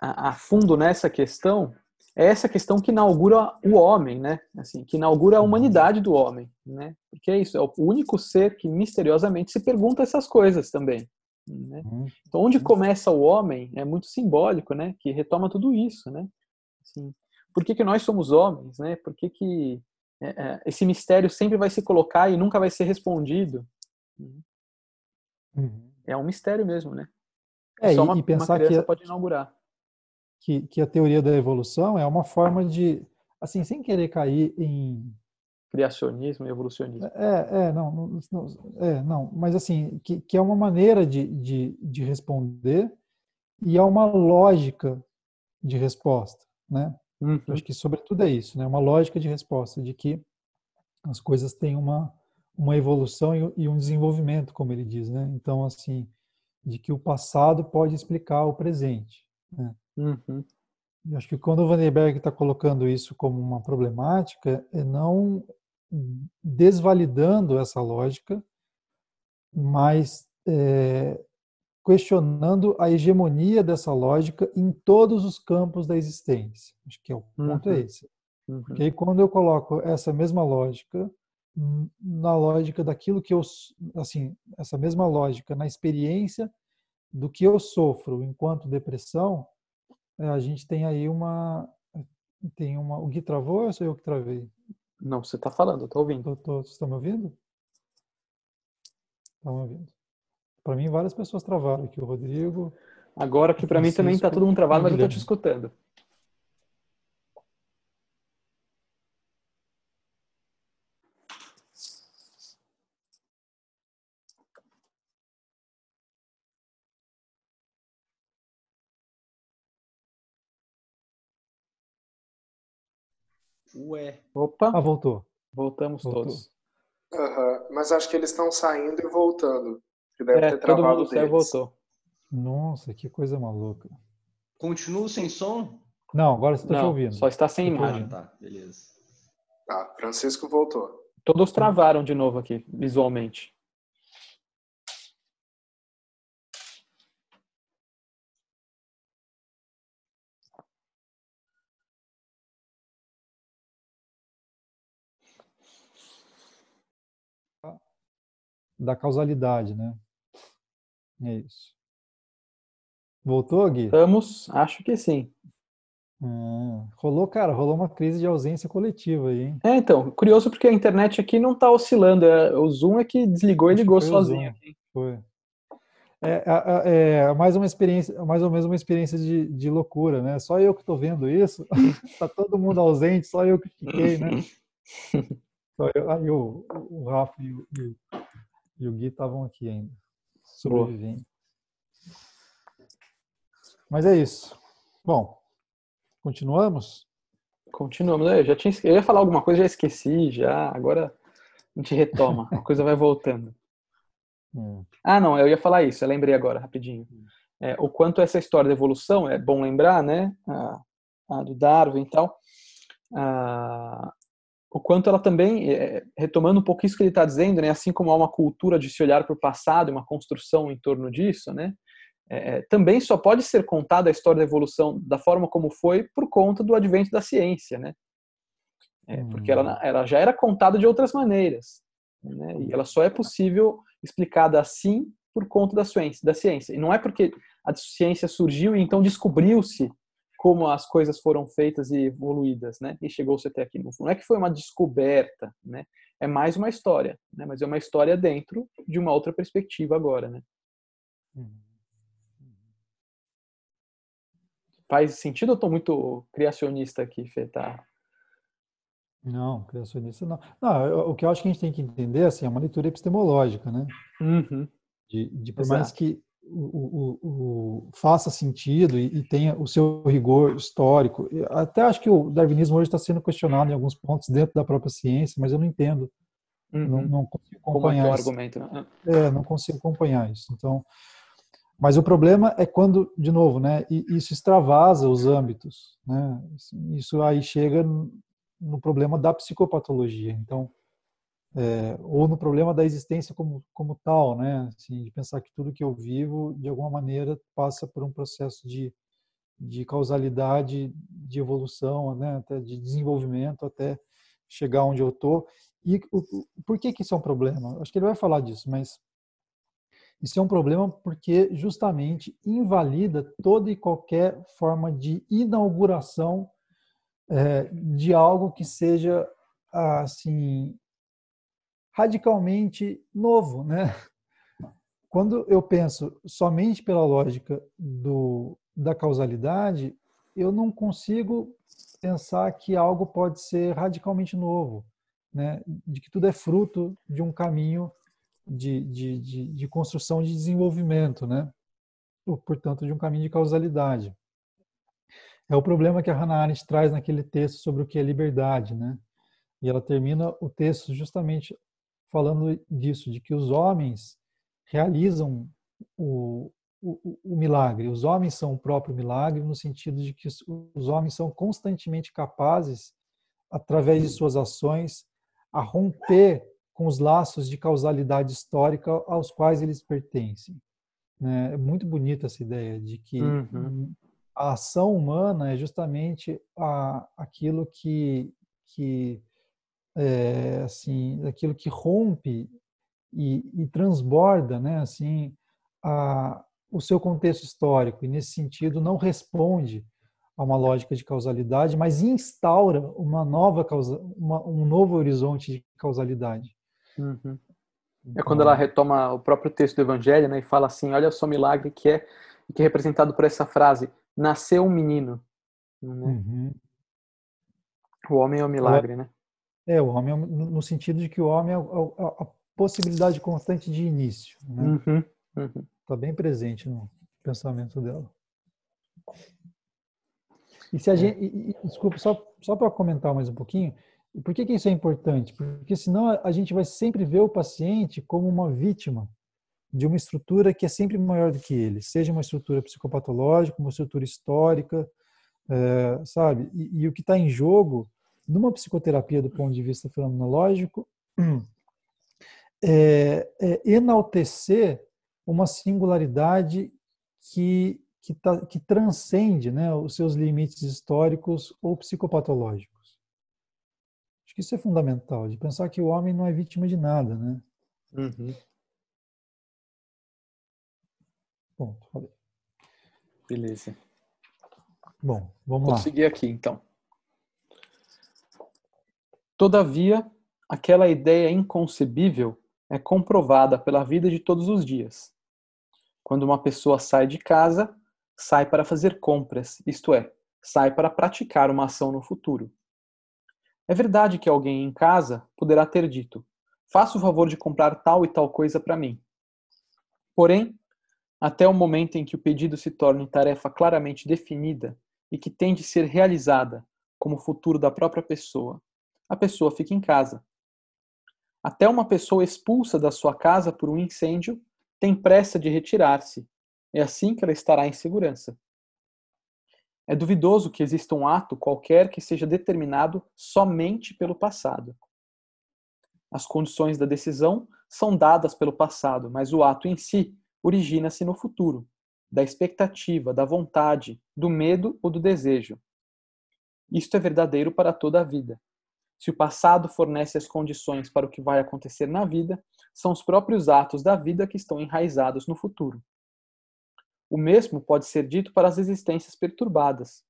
Speaker 1: a, a, fundo nessa questão é essa questão que inaugura o homem, né? Assim, que inaugura a uhum. humanidade do homem, né? Porque é isso, é o único ser que misteriosamente se pergunta essas coisas também. Né? Uhum. Então, onde começa o homem é muito simbólico, né? Que retoma tudo isso, né? Assim, por que, que nós somos homens, né? Por que, que é, é, esse mistério sempre vai se colocar e nunca vai ser respondido. Uhum. É um mistério mesmo, né?
Speaker 2: É, Só uma,
Speaker 1: e
Speaker 2: pensar
Speaker 1: uma
Speaker 2: que
Speaker 1: pode inaugurar.
Speaker 2: Que, que a teoria da evolução é uma forma de, assim, sem querer cair em
Speaker 1: criacionismo e evolucionismo.
Speaker 2: É, é, não, não, é, não, mas assim, que, que é uma maneira de, de, de responder e é uma lógica de resposta, né? Uhum. Acho que sobretudo é isso, né? Uma lógica de resposta de que as coisas têm uma uma evolução e um desenvolvimento, como ele diz, né? Então, assim, de que o passado pode explicar o presente. Né? Uhum. E acho que quando o Vandenberg está colocando isso como uma problemática, é não desvalidando essa lógica, mas é, questionando a hegemonia dessa lógica em todos os campos da existência. Acho que é o ponto é uhum. é esse. Uhum. Porque aí quando eu coloco essa mesma lógica na lógica daquilo que eu, assim, essa mesma lógica na experiência do que eu sofro enquanto depressão, a gente tem aí uma, tem uma, o Gui travou ou sou eu que travei?
Speaker 1: Não, você está falando, eu estou ouvindo.
Speaker 2: Tô, tô, você está me ouvindo? Está me ouvindo. Para mim, várias pessoas travaram aqui. O Rodrigo.
Speaker 1: Agora que para mim também está todo mundo travado, mas eu estou te escutando. Ué.
Speaker 2: Opa. Ah, voltou.
Speaker 1: Voltamos voltou. todos.
Speaker 4: Uhum. Mas acho que eles estão saindo e voltando. Que deve
Speaker 1: é,
Speaker 4: ter todo
Speaker 1: mundo saiu e voltou.
Speaker 2: Nossa, que coisa maluca.
Speaker 3: Continua sem som?
Speaker 2: Não, agora estou te ouvindo.
Speaker 1: Só está sem imagem.
Speaker 3: tá, beleza.
Speaker 4: Tá, Francisco voltou.
Speaker 1: Todos travaram de novo aqui, visualmente.
Speaker 2: Da causalidade, né? É isso. Voltou, Gui?
Speaker 1: Estamos, acho que sim.
Speaker 2: Hum, rolou, cara, rolou uma crise de ausência coletiva aí, hein?
Speaker 1: É, então, curioso porque a internet aqui não tá oscilando. É, o Zoom é que desligou e ligou sozinho.
Speaker 2: Foi. É, é, é, mais uma experiência, mais ou menos uma experiência de, de loucura, né? Só eu que estou vendo isso, [laughs] tá todo mundo ausente, só eu que fiquei, né? [laughs] Só eu, aí o, o Rafa e o, e o, e o Gui estavam aqui ainda, sobrevivendo. Mas é isso. Bom, continuamos?
Speaker 1: Continuamos. Eu já tinha, eu ia falar alguma coisa, já esqueci, já. Agora a gente retoma, a coisa vai voltando. Hum. [laughs] Ah, não, eu ia falar isso, eu lembrei agora, rapidinho. É, o quanto essa história da evolução, é bom lembrar, né? A, a do Darwin e tal. A, o quanto ela também, é, retomando um pouco isso que ele está dizendo, né? Assim como há uma cultura de se olhar para o passado uma construção em torno disso, né? É, também só pode ser contada a história da evolução da forma como foi por conta do advento da ciência, né? É, porque ela, hum. ela já era contada de outras maneiras, né? E ela só é possível explicada assim por conta da ciência, da ciência. E não é porque a ciência surgiu e então descobriu-se como as coisas foram feitas e evoluídas, né? E chegou-se até aqui. Não é que foi uma descoberta, né? É mais uma história, né? Mas é uma história dentro de uma outra perspectiva agora, né? Faz sentido ou estou muito criacionista aqui, Fê? Tá?
Speaker 2: Não, criacionista não. Não, o que eu acho que a gente tem que entender assim, é uma leitura epistemológica, né?
Speaker 1: Uhum.
Speaker 2: De, de por mais que o, o, o, faça sentido e, e, tenha o seu rigor histórico. Até acho que o darwinismo hoje está sendo questionado em alguns pontos dentro da própria ciência, mas eu não entendo. Uhum. Não, não, consigo acompanhar
Speaker 1: Como é, é o argumento, né?
Speaker 2: É, não consigo acompanhar isso. Então, mas o problema é quando, de novo, né, isso extravasa os âmbitos, né? Isso aí chega no problema da psicopatologia. Então, é, ou no problema da existência como, como tal, né? Assim, de pensar que tudo que eu vivo, de alguma maneira, passa por um processo de, de causalidade, de evolução, né? Até de desenvolvimento, até chegar onde eu estou. E o, por que, que isso é um problema? Acho que ele vai falar disso, mas isso é um problema porque justamente invalida toda e qualquer forma de inauguração é, de algo que seja assim radicalmente novo, né? Quando eu penso somente pela lógica do, da causalidade, eu não consigo pensar que algo pode ser radicalmente novo, né? De que tudo é fruto de um caminho de, de, de, de construção de desenvolvimento, né? Portanto, de um caminho de causalidade. É o problema que a Hannah Arendt traz naquele texto sobre o que é liberdade, né? E ela termina o texto justamente falando disso, de que os homens realizam o, o, o, milagre. Os homens são o próprio milagre, no sentido de que os homens são constantemente capazes, através de suas ações, a romper com os laços de causalidade histórica aos quais eles pertencem. Né? É muito bonita essa ideia de que uhum a ação humana é justamente a, aquilo que, que é, assim, aquilo que rompe e, e, transborda, né, assim, a, o seu contexto histórico e nesse sentido não responde a uma lógica de causalidade, mas instaura uma nova causa, uma, um novo horizonte de causalidade.
Speaker 1: Uhum. É quando ela retoma o próprio texto do Evangelho, né, e fala assim: olha só o milagre que é que é representado por essa frase: nasceu um menino. Né? Uhum. O homem é o um milagre, né?
Speaker 2: É, o homem é, no sentido de que o homem é a, a, a possibilidade constante de início. Né? Uhum. Uhum. Tá bem presente no pensamento dela. E se a é. gente, e, e, desculpa, só, só para comentar mais um pouquinho, por que, que isso é importante? Porque senão a gente vai sempre ver o paciente como uma vítima de uma estrutura que é sempre maior do que ele, seja uma estrutura psicopatológica, uma estrutura histórica, é, sabe? E, e o que está em jogo numa psicoterapia do ponto de vista fenomenológico [clears throat] é, é enaltecer uma singularidade que que, tá, que transcende né, os seus limites históricos ou psicopatológicos. Acho que isso é fundamental, de pensar que o homem não é vítima de nada, né? Uhum.
Speaker 1: Ponto, falei. Beleza.
Speaker 2: Bom, vamos
Speaker 1: Vou
Speaker 2: lá.
Speaker 1: seguir aqui, então. Todavia, aquela ideia inconcebível é comprovada pela vida de todos os dias. Quando uma pessoa sai de casa, sai para fazer compras, isto é, sai para praticar uma ação no futuro. É verdade que alguém em casa poderá ter dito: faça o favor de comprar tal e tal coisa para mim. Porém, até o momento em que o pedido se torne tarefa claramente definida e que tem de ser realizada como futuro da própria pessoa, a pessoa fica em casa. Até uma pessoa expulsa da sua casa por um incêndio tem pressa de retirar-se. É assim que ela estará em segurança. É duvidoso que exista um ato qualquer que seja determinado somente pelo passado. As condições da decisão são dadas pelo passado, mas o ato em si origina-se no futuro, da expectativa, da vontade, do medo ou do desejo. Isto é verdadeiro para toda a vida. Se o passado fornece as condições para o que vai acontecer na vida, são os próprios atos da vida que estão enraizados no futuro. O mesmo pode ser dito para as existências perturbadas.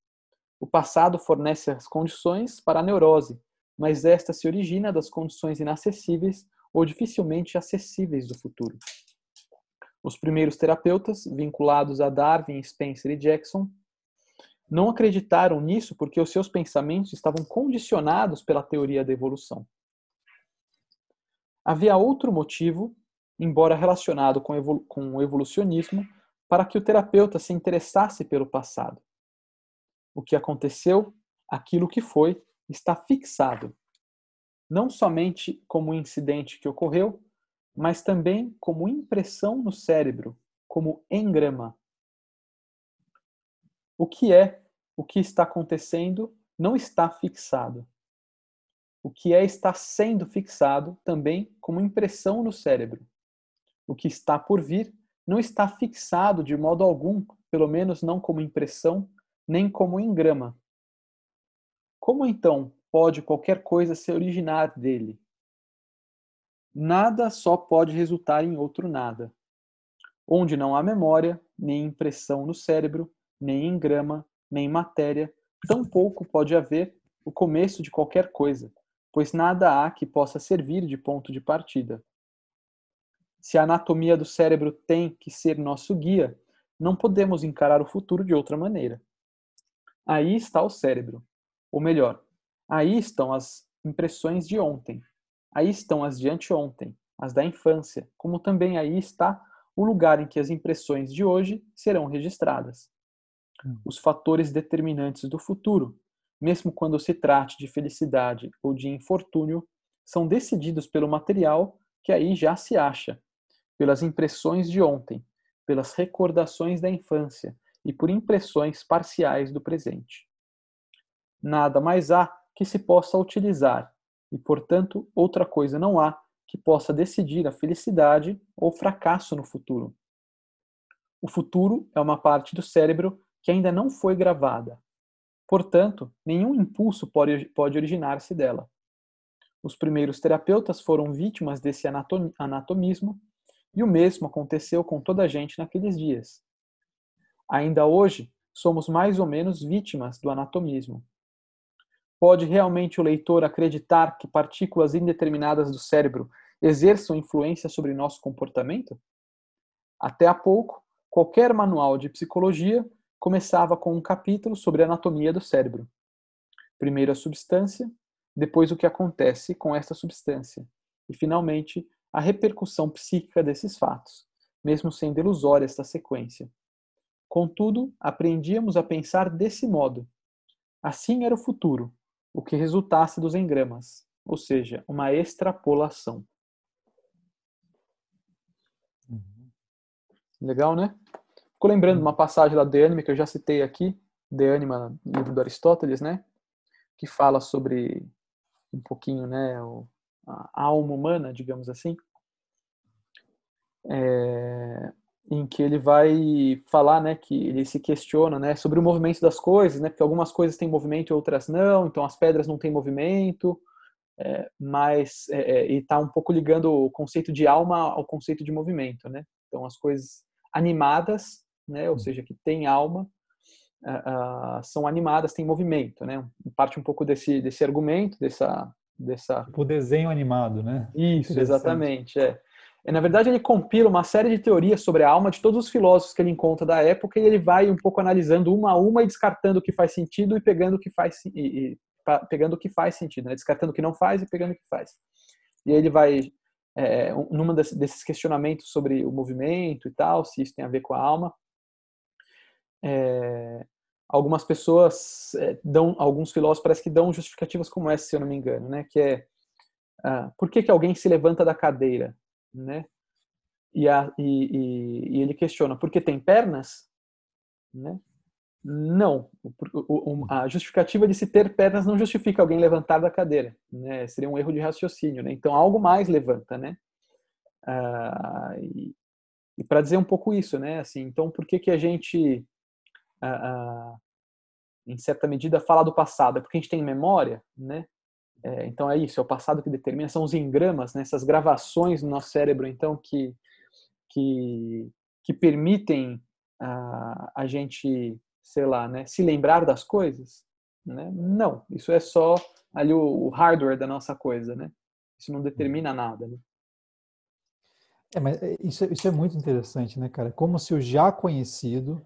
Speaker 1: O passado fornece as condições para a neurose, mas esta se origina das condições inacessíveis ou dificilmente acessíveis do futuro. Os primeiros terapeutas, vinculados a Darwin, Spencer e Jackson, não acreditaram nisso porque os seus pensamentos estavam condicionados pela teoria da evolução. Havia outro motivo, embora relacionado com, o evolucionismo, para que o terapeuta se interessasse pelo passado. O que aconteceu, aquilo que foi, está fixado, não somente como incidente que ocorreu, mas também como impressão no cérebro, como engrama. O que é o que está acontecendo não está fixado. O que é está sendo fixado também como impressão no cérebro. O que está por vir não está fixado de modo algum, pelo menos não como impressão, nem como engrama. Como então pode qualquer coisa se originar dele? Nada só pode resultar em outro nada. Onde não há memória, nem impressão no cérebro, nem engrama, nem matéria, tampouco pode haver o começo de qualquer coisa, pois nada há que possa servir de ponto de partida. Se a anatomia do cérebro tem que ser nosso guia, não podemos encarar o futuro de outra maneira. Aí está o cérebro. Ou melhor, aí estão as impressões de ontem. Aí estão as de anteontem, as da infância, como também aí está o lugar em que as impressões de hoje serão registradas. Os fatores determinantes do futuro, mesmo quando se trate de felicidade ou de infortúnio, são decididos pelo material que aí já se acha pelas impressões de ontem, pelas recordações da infância e por impressões parciais do presente. Nada mais há que se possa utilizar, e, portanto, outra coisa não há que possa decidir a felicidade ou fracasso no futuro. O futuro é uma parte do cérebro que ainda não foi gravada. Portanto, nenhum impulso pode, pode originar-se dela. Os primeiros terapeutas foram vítimas desse anatomismo e o mesmo aconteceu com toda a gente naqueles dias. Ainda hoje, somos mais ou menos vítimas do anatomismo. Pode realmente o leitor acreditar que partículas indeterminadas do cérebro exerçam influência sobre nosso comportamento? Até há pouco, qualquer manual de psicologia começava com um capítulo sobre a anatomia do cérebro. Primeiro a substância, depois o que acontece com esta substância, e finalmente a repercussão psíquica desses fatos, mesmo sendo ilusória esta sequência. Contudo, aprendíamos a pensar desse modo. Assim era o futuro, o que resultasse dos engramas, ou seja, uma extrapolação. Uhum. Legal, né? Ficou lembrando uma passagem lá de Anima que eu já citei aqui, de Anima, livro do Aristóteles, né? Que fala sobre um pouquinho, né, a alma humana, digamos assim, é, em que ele vai falar, né, que ele se questiona, né, sobre o movimento das coisas, né, porque algumas coisas têm movimento e outras não, então as pedras não têm movimento, é, mas é, é e está um pouco ligando o conceito de alma ao conceito de movimento, né? Então as coisas animadas, né, ou seja, que têm alma, uh, são animadas, têm movimento, né? Parte um pouco desse, desse argumento, dessa, dessa...
Speaker 2: Tipo desenho animado, né?
Speaker 1: Isso, exatamente, é. E, na verdade, ele compila uma série de teorias sobre a alma de todos os filósofos que ele encontra da época e ele vai um pouco analisando uma a uma e descartando o que faz sentido e pegando o que faz, e, e, pegando o que faz sentido, né? descartando o que não faz e pegando o que faz. E aí ele vai, é, numa desses questionamentos sobre o movimento e tal, se isso tem a ver com a alma, é, algumas pessoas é, dão, alguns filósofos parece que dão justificativas como essa, se eu não me engano, né? Que é, ah, por que, que alguém se levanta da cadeira? né? E, a, e, e, e ele questiona, por que tem pernas? Né? Não, a justificativa de se ter pernas não justifica alguém levantar da cadeira, né? Seria um erro de raciocínio, né? Então algo mais levanta, né? Ah, e, e para dizer um pouco isso, né? Assim, então por que que a gente, ah, em certa medida, fala do passado? É porque a gente tem memória, né? É, então é isso, é o passado que determina, são os engramas, né, essas gravações no nosso cérebro, então, que, que, que permitem a, a gente, sei lá, né, se lembrar das coisas? Né? Não, isso é só ali o, o hardware da nossa coisa, né? Isso não determina nada, né?
Speaker 2: É, mas é, isso, é, isso é muito interessante, né, cara? Como se o já conhecido,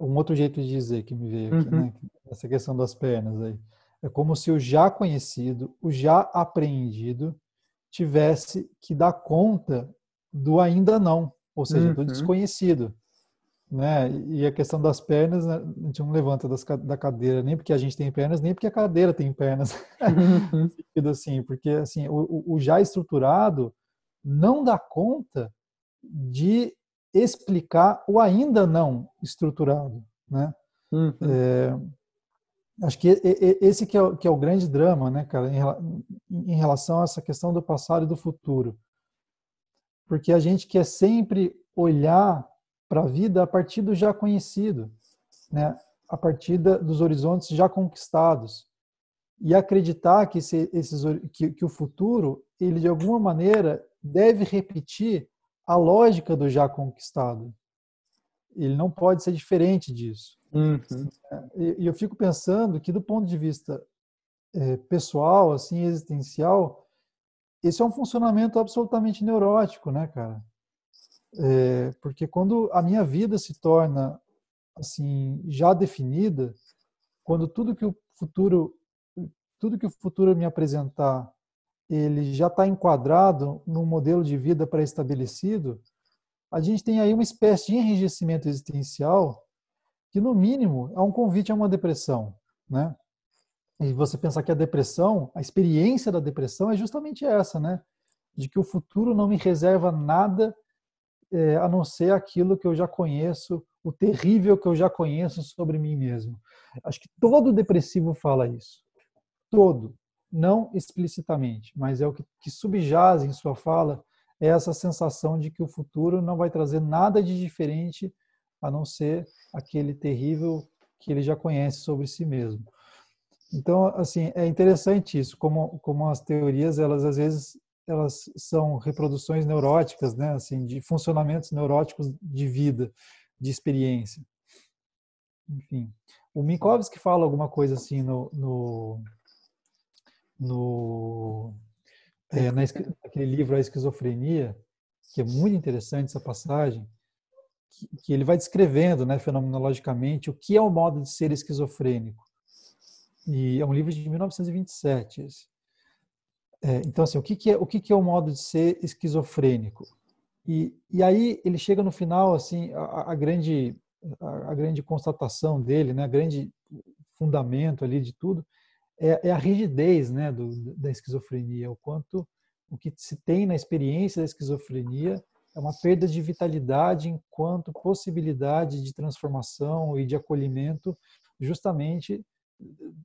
Speaker 2: um outro jeito de dizer que me veio aqui, uhum. né? Essa questão das pernas aí é como se o já conhecido, o já apreendido, tivesse que dar conta do ainda não, ou seja, uhum. do desconhecido. Né? E a questão das pernas, né? a gente não levanta das, da cadeira nem porque a gente tem pernas, nem porque a cadeira tem pernas. Uhum. [laughs] assim, porque assim, o, o já estruturado não dá conta de explicar o ainda não estruturado, né? Uhum. É, Acho que esse que é, o, que é o grande drama, né, cara, em relação a essa questão do passado e do futuro. Porque a gente quer sempre olhar para a vida a partir do já conhecido, né, a partir dos horizontes já conquistados. E acreditar que, esse, esses, que, que o futuro, ele de alguma maneira deve repetir a lógica do já conquistado. Ele não pode ser diferente disso. Uhum. E, eu fico pensando que, do ponto de vista é, pessoal, assim, existencial, esse é um funcionamento absolutamente neurótico, né, cara? É, porque quando a minha vida se torna assim já definida, quando tudo que o futuro tudo que o futuro me apresentar ele já está enquadrado num modelo de vida pré-estabelecido, a gente tem aí uma espécie de enrijecimento existencial que no mínimo é um convite a uma depressão, né? E você pensar que a depressão, a experiência da depressão é justamente essa, né? De que o futuro não me reserva nada é, a não ser aquilo que eu já conheço, o terrível que eu já conheço sobre mim mesmo. Acho que todo depressivo fala isso. Todo. Não explicitamente, mas é o que, que subjaz em sua fala é essa sensação de que o futuro não vai trazer nada de diferente a não ser aquele terrível que ele já conhece sobre si mesmo. Então, assim, é interessante isso, como, como as teorias, elas às vezes elas são reproduções neuróticas, né, assim, de funcionamentos neuróticos de vida, de experiência. Enfim, o Minkowski fala alguma coisa assim no, no, no é, naquele livro A Esquizofrenia, que é muito interessante essa passagem, que, ele vai descrevendo, né, fenomenologicamente, o que é o modo de ser esquizofrênico. E é um livro de 1927. Esse. É, então, assim, o que, que é o que, que é o modo de ser esquizofrênico? E, e aí ele chega no final, assim, a, a grande a, a, grande constatação dele, né, a grande fundamento ali de tudo é, é a rigidez, né, do, da esquizofrenia, o quanto o que se tem na experiência da esquizofrenia é uma perda de vitalidade enquanto possibilidade de transformação e de acolhimento justamente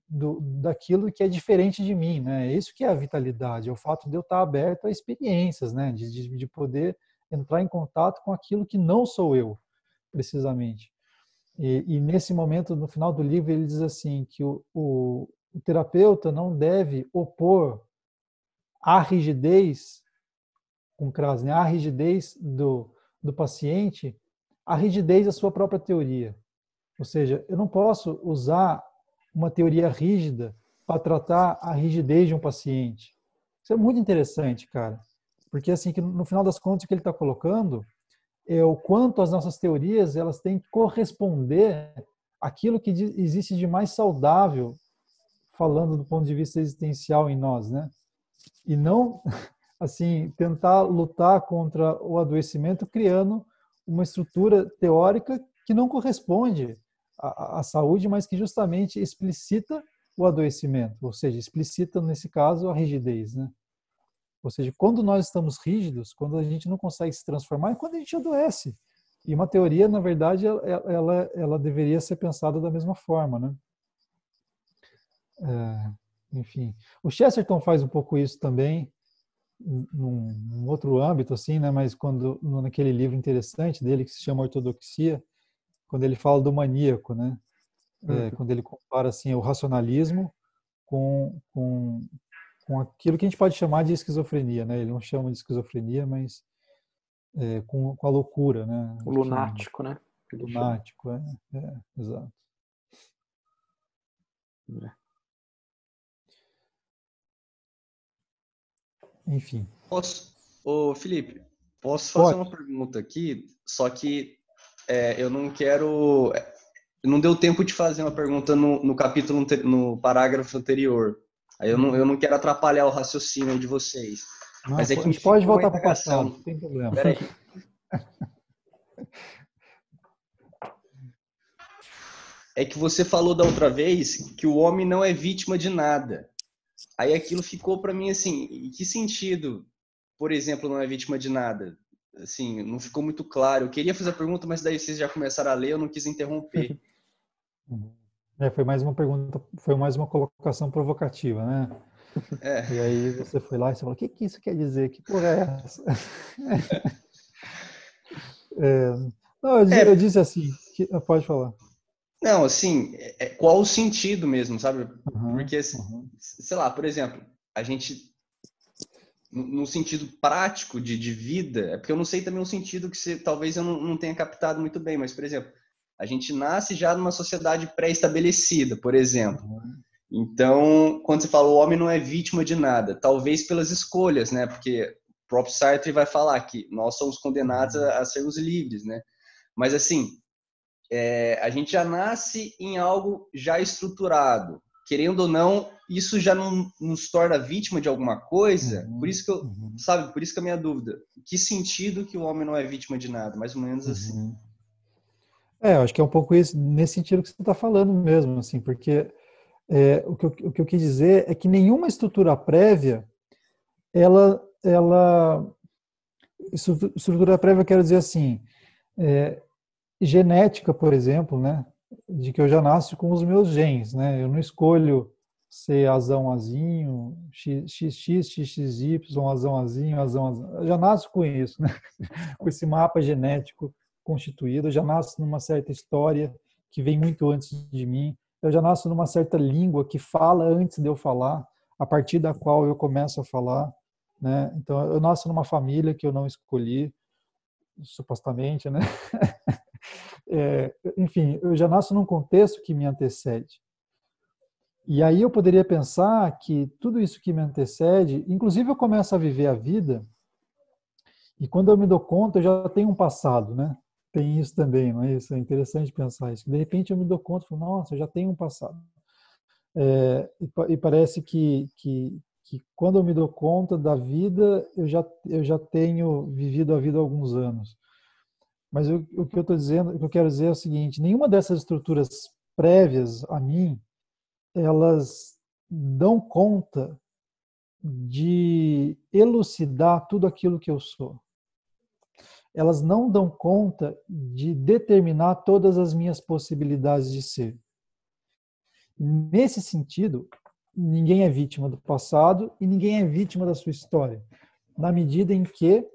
Speaker 2: do, daquilo que é diferente de mim, né? Isso que é a vitalidade, é o fato de eu estar aberto a experiências, né? De, de, de poder entrar em contato com aquilo que não sou eu, precisamente. E, e, nesse momento, no final do livro, ele diz assim que o, o, o terapeuta não deve opor a rigidez com Krauss, né? a rigidez do, do paciente, a rigidez da sua própria teoria. Ou seja, eu não posso usar uma teoria rígida para tratar a rigidez de um paciente. Isso é muito interessante, cara. Porque assim, que no final das contas o que ele está colocando é o quanto as nossas teorias elas têm que corresponder àquilo que existe de mais saudável, falando do ponto de vista existencial em nós, né? E não [laughs] assim tentar lutar contra o adoecimento criando uma estrutura teórica que não corresponde à, à saúde, mas que justamente explicita o adoecimento, ou seja, explicita nesse caso a rigidez, né? Ou seja, quando nós estamos rígidos, quando a gente não consegue se transformar, é quando a gente adoece. E uma teoria, na verdade, ela, ela, ela deveria ser pensada da mesma forma, né? É, enfim, o Chesterton faz um pouco isso também, num, num, outro âmbito, assim, né? Mas quando naquele livro interessante dele que se chama Ortodoxia, quando ele fala do maníaco, né? É, uhum. quando ele compara assim o racionalismo com, com com aquilo que a gente pode chamar de esquizofrenia, né? Ele não chama de esquizofrenia, mas é, com, com a loucura, né?
Speaker 1: O lunático, né?
Speaker 2: lunático, é, é, exato. É. Enfim.
Speaker 5: Posso, ô Felipe, posso fazer Pode. uma pergunta aqui, só que é, eu não quero. Não deu tempo de fazer uma pergunta no, no capítulo, no parágrafo anterior. Aí eu não, eu não quero atrapalhar o raciocínio de vocês.
Speaker 2: Não, Mas é que a gente pode voltar para o passado, não tem problema. Peraí. [laughs]
Speaker 5: É que você falou da outra vez que o homem não é vítima de nada. Aí aquilo ficou para mim assim, em que sentido, por exemplo, não é vítima de nada? Assim, não ficou muito claro. Eu queria fazer a pergunta, mas daí vocês já começaram a ler, eu não quis interromper. [laughs]
Speaker 2: É, foi mais uma pergunta, foi mais uma colocação provocativa, né? [laughs] É. E aí você foi lá e você falou, o que, que isso quer dizer? Que porra é essa? [laughs] é, não, eu, é. eu, disse assim, que, pode falar.
Speaker 5: Não, assim, é, qual o sentido mesmo, sabe? Uhum, Porque, uhum. sei lá, por exemplo, a gente, no sentido prático de, de vida, é porque eu não sei também o sentido que você, talvez eu não, não tenha captado muito bem, mas, por exemplo, a gente nasce já numa sociedade pré-estabelecida, por exemplo. Então, quando você fala o homem não é vítima de nada, talvez pelas escolhas, né? Porque o próprio Sartre vai falar que nós somos condenados a, a sermos livres, né? Mas assim, é, a gente já nasce em algo já estruturado. Querendo ou não, isso já não nos torna vítima de alguma coisa. Uhum, por isso que eu, uhum. sabe, por isso que a minha dúvida, que sentido que o homem não é vítima de nada? Mais ou menos assim.
Speaker 2: uhum. assim. É, acho que é um pouco isso, nesse sentido que você está falando mesmo, assim, porque é, o, que eu, o que eu quis dizer é que nenhuma estrutura prévia, ela, ela estrutura prévia, eu quero dizer assim, é, genética, por exemplo, né, de que eu já nasço com os meus genes, né, eu não escolho ser azão azinho, XX, XXY, azão azinho, azão azinho, eu já nasço com isso, né, [laughs] com esse mapa genético constituído, eu já nasço numa certa história que vem muito antes de mim, eu já nasço numa certa língua que fala antes de eu falar, a partir da qual eu começo a falar, né? Então eu nasço numa família que eu não escolhi, supostamente, né? [laughs] É, enfim, eu já nasço num contexto que me antecede. E aí eu poderia pensar que tudo isso que me antecede, inclusive eu começo a viver a vida, e quando eu me dou conta, eu já tenho um passado, né? tem isso também, não é isso? É interessante pensar isso. De repente eu me dou conta, falo, nossa, eu já tenho um passado. É, e, e, parece que, que, que quando eu me dou conta da vida, eu já, eu já tenho vivido a vida há alguns anos. Mas eu, o que eu estou dizendo, o que eu quero dizer é o seguinte: nenhuma dessas estruturas prévias a mim, elas dão conta de elucidar tudo aquilo que eu sou elas não dão conta de determinar todas as minhas possibilidades de ser. Nesse sentido, ninguém é vítima do passado e ninguém é vítima da sua história, na medida em que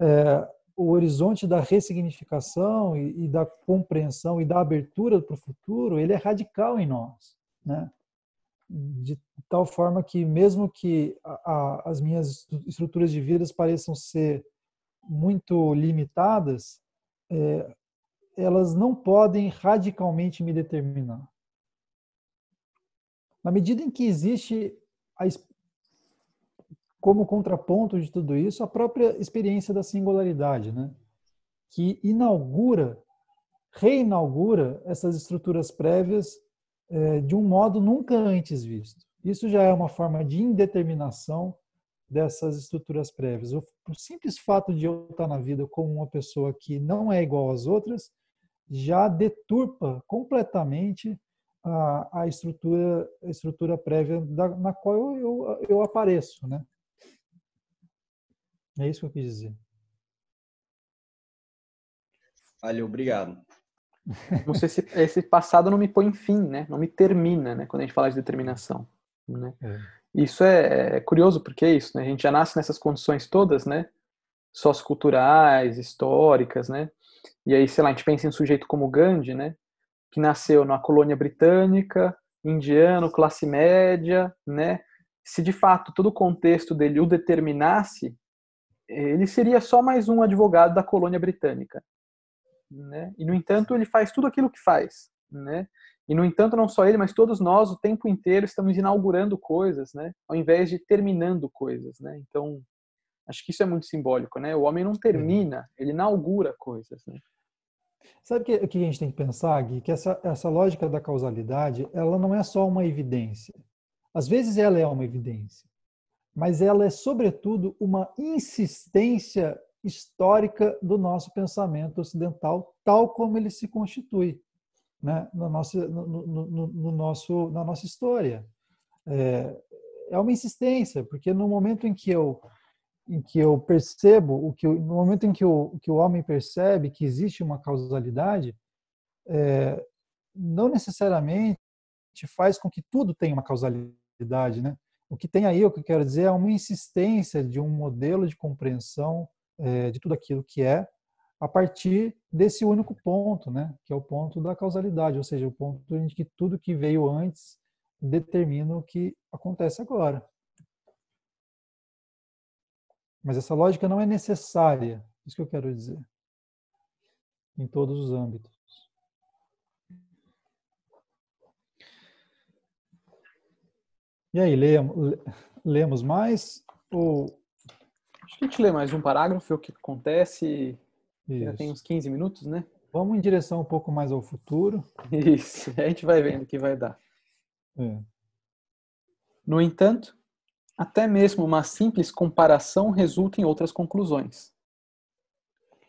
Speaker 2: é, o horizonte da ressignificação e, e, da compreensão e da abertura para o futuro, ele é radical em nós, né? De tal forma que mesmo que a, a, as minhas estruturas de vida pareçam ser muito limitadas, é, elas não podem radicalmente me determinar. Na medida em que existe como contraponto de tudo isso a própria experiência da singularidade, né? que inaugura, reinaugura essas estruturas prévias é, de um modo nunca antes visto. Isso já é uma forma de indeterminação dessas estruturas prévias. O, o simples fato de eu estar na vida como uma pessoa que não é igual às outras já deturpa completamente a, a estrutura a estrutura prévia da, na qual eu, eu, eu apareço, né? É isso que eu quis dizer.
Speaker 5: Valeu, obrigado. [laughs]
Speaker 1: Você, esse, esse passado não me põe fim, né? Não me termina, né? Quando a gente fala de determinação, né? É. Isso é, é, curioso porque é isso, né? A gente já nasce nessas condições todas, né? Socioculturais, históricas, né? E aí, sei lá, a gente pensa em um sujeito como Gandhi, né? Que nasceu na colônia britânica, indiano, classe média, né? Se de fato todo o contexto dele o determinasse, ele seria só mais um advogado da colônia britânica, né? E no entanto ele faz tudo aquilo que faz, né? E no entanto não só ele, mas todos nós o tempo inteiro estamos inaugurando coisas, né? Ao invés de terminando coisas, né? Então acho que isso é muito simbólico, né? O homem não termina, ele inaugura coisas, né?
Speaker 2: Sabe o que, a gente tem que pensar, Gui? Que essa, essa lógica da causalidade, ela não é só uma evidência. Às vezes ela é uma evidência, mas ela é, sobretudo, uma insistência histórica do nosso pensamento ocidental, tal como ele se constitui né, no nosso, no, no, no nosso, na nossa história. É, é uma insistência, porque no momento em que eu em que eu percebo o que no momento em que o que o homem percebe que existe uma causalidade é, não necessariamente faz com que tudo tenha uma causalidade né o que tem aí o que eu quero dizer é uma insistência de um modelo de compreensão é, de tudo aquilo que é a partir desse único ponto, né, que é o ponto da causalidade, ou seja, o ponto em que tudo que veio antes determina o que acontece agora. Mas essa lógica não é necessária, isso que eu quero dizer, em todos os âmbitos. E aí, lemos, lemos mais? Ou...
Speaker 1: Acho que a gente lê mais um parágrafo, ver o que acontece isso. Já tem uns 15 minutos, né?
Speaker 2: Vamos em direção um pouco mais ao futuro.
Speaker 1: Isso, [laughs] a gente vai vendo o que vai dar. É. No entanto, até mesmo uma simples comparação resulta em outras conclusões.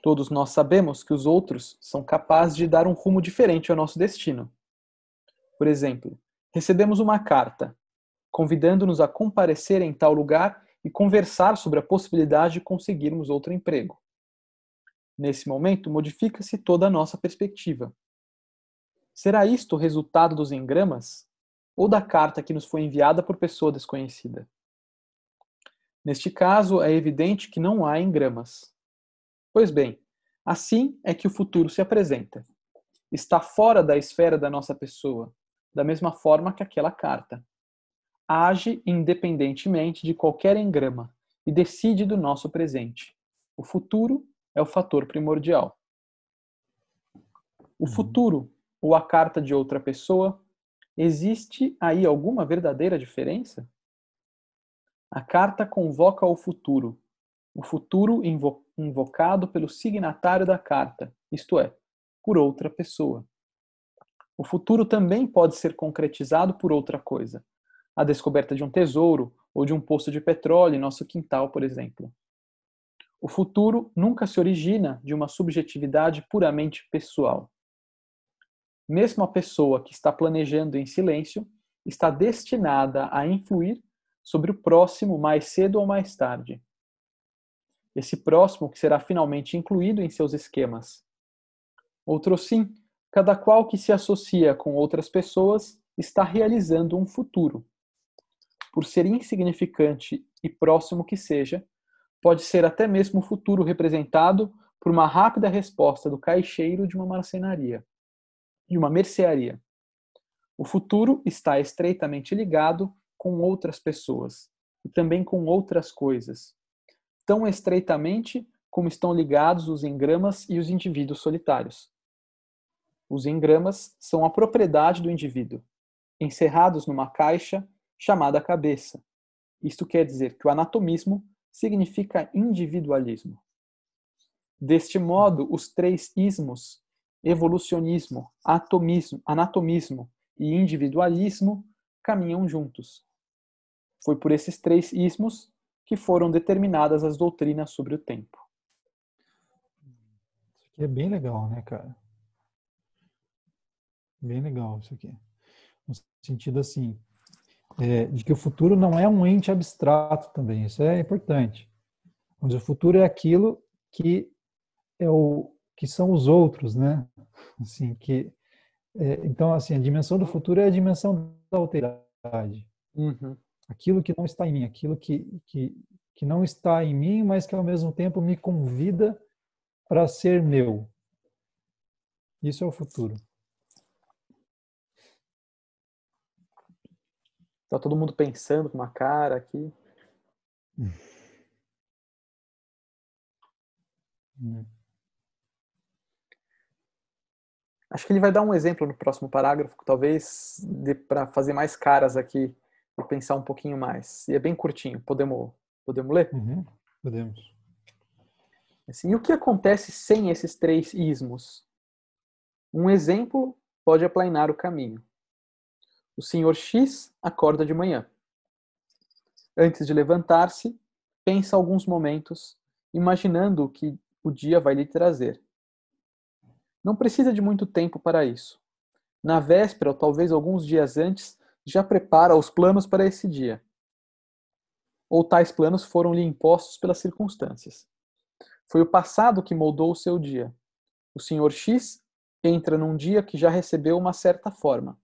Speaker 1: Todos nós sabemos que os outros são capazes de dar um rumo diferente ao nosso destino. Por exemplo, recebemos uma carta convidando-nos a comparecer em tal lugar e conversar sobre a possibilidade de conseguirmos outro emprego. Nesse momento, modifica-se toda a nossa perspectiva. Será isto o resultado dos engramas ou da carta que nos foi enviada por pessoa desconhecida? Neste caso, é evidente que não há engramas. Pois bem, assim é que o futuro se apresenta. Está fora da esfera da nossa pessoa, da mesma forma que aquela carta. Age independentemente de qualquer engrama e decide do nosso presente. O futuro é o fator primordial. O uhum. futuro ou a carta de outra pessoa, existe aí alguma verdadeira diferença? A carta convoca o futuro, o futuro invo invocado pelo signatário da carta, isto é, por outra pessoa. O futuro também pode ser concretizado por outra coisa, a descoberta de um tesouro ou de um poço de petróleo em nosso quintal, por exemplo. O futuro nunca se origina de uma subjetividade puramente pessoal. Mesmo a pessoa que está planejando em silêncio está destinada a influir sobre o próximo mais cedo ou mais tarde. Esse próximo que será finalmente incluído em seus esquemas. Outro sim, cada qual que se associa com outras pessoas está realizando um futuro. Por ser insignificante e próximo que seja, pode ser até mesmo o futuro representado por uma rápida resposta do caixeiro de uma marcenaria, de uma mercearia. O futuro está estreitamente ligado com outras pessoas e também com outras coisas, tão estreitamente como estão ligados os engramas e os indivíduos solitários. Os engramas são a propriedade do indivíduo, encerrados numa caixa chamada cabeça. Isto quer dizer que o anatomismo significa individualismo. Deste modo, os três ismos, evolucionismo, atomismo, anatomismo e individualismo, caminham juntos. Foi por esses três ismos que foram determinadas as doutrinas sobre o tempo.
Speaker 2: Isso aqui é bem legal, né, cara? Bem legal isso aqui. No sentido assim, é, de que o futuro não é um ente abstrato também, isso é importante. Mas o futuro é aquilo que é o que são os outros, né? Assim, que é, então assim a dimensão do futuro é a dimensão da alteridade. Uhum. Aquilo que não está em mim, aquilo que, que que não está em mim, mas que ao mesmo tempo me convida para ser meu. Isso é o futuro.
Speaker 1: Tá todo mundo pensando com uma cara aqui. Hum. Acho que ele vai dar um exemplo no próximo parágrafo, talvez para fazer mais caras aqui e pensar um pouquinho mais. E é bem curtinho, podemos, podemos ler?
Speaker 2: Uhum, podemos.
Speaker 1: Assim, e o que acontece sem esses três ismos? Um exemplo pode aplainar o caminho. O senhor X acorda de manhã. Antes de levantar-se, pensa alguns momentos, imaginando o que o dia vai lhe trazer. Não precisa de muito tempo para isso. Na véspera, ou talvez alguns dias antes, já prepara os planos para esse dia. Ou tais planos foram lhe impostos pelas circunstâncias. Foi o passado que moldou o seu dia. O senhor X entra num dia que já recebeu uma certa forma.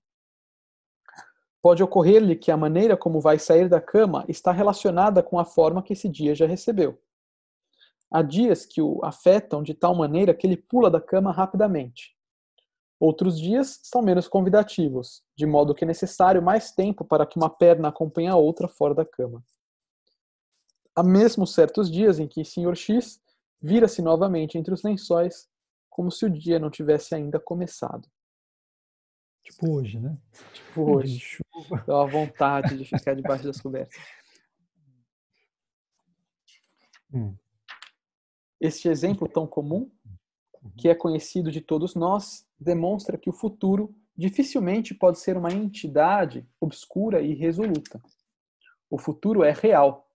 Speaker 1: Pode ocorrer-lhe que a maneira como vai sair da cama está relacionada com a forma que esse dia já recebeu. Há dias que o afetam de tal maneira que ele pula da cama rapidamente. Outros dias são menos convidativos, de modo que é necessário mais tempo para que uma perna acompanhe a outra fora da cama. Há mesmo certos dias em que o Sr. X vira-se novamente entre os lençóis, como se o dia não tivesse ainda começado.
Speaker 2: Tipo hoje, né?
Speaker 1: Tipo hoje. Chuva. Dá uma vontade de ficar debaixo das cobertas. Hum. Este exemplo tão comum, que é conhecido de todos nós, demonstra que o futuro dificilmente pode ser uma entidade obscura e resoluta. O futuro é real,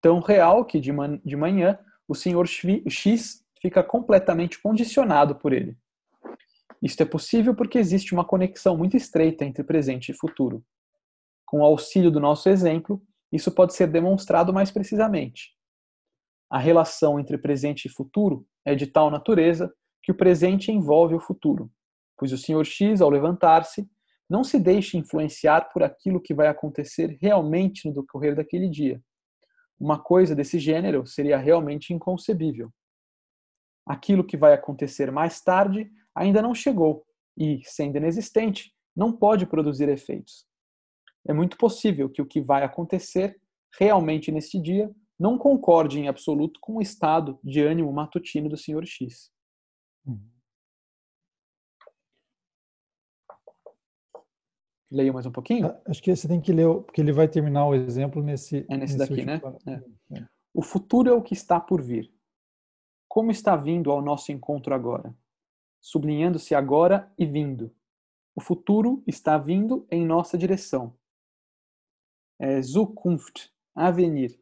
Speaker 1: tão real que de, man de manhã o senhor X fica completamente condicionado por ele. Isto é possível porque existe uma conexão muito estreita entre presente e futuro. Com o auxílio do nosso exemplo, isso pode ser demonstrado mais precisamente. A relação entre presente e futuro é de tal natureza que o presente envolve o futuro, pois o Sr. X, ao levantar-se, não se deixa influenciar por aquilo que vai acontecer realmente no decorrer daquele dia. Uma coisa desse gênero seria realmente inconcebível. Aquilo que vai acontecer mais tarde ainda não chegou e, sendo inexistente, não pode produzir efeitos. É muito possível que o que vai acontecer realmente neste dia não concorde em absoluto com o estado de ânimo matutino do Sr. X. Leio mais um pouquinho? Ah,
Speaker 2: acho que você tem que ler, porque ele vai terminar o exemplo nesse.
Speaker 1: É nesse, nesse daqui, né? É. É. O futuro é o que está por vir. Como está vindo ao nosso encontro agora? Sublinhando-se agora e vindo. O futuro está vindo em nossa direção. É Zukunft, avenir.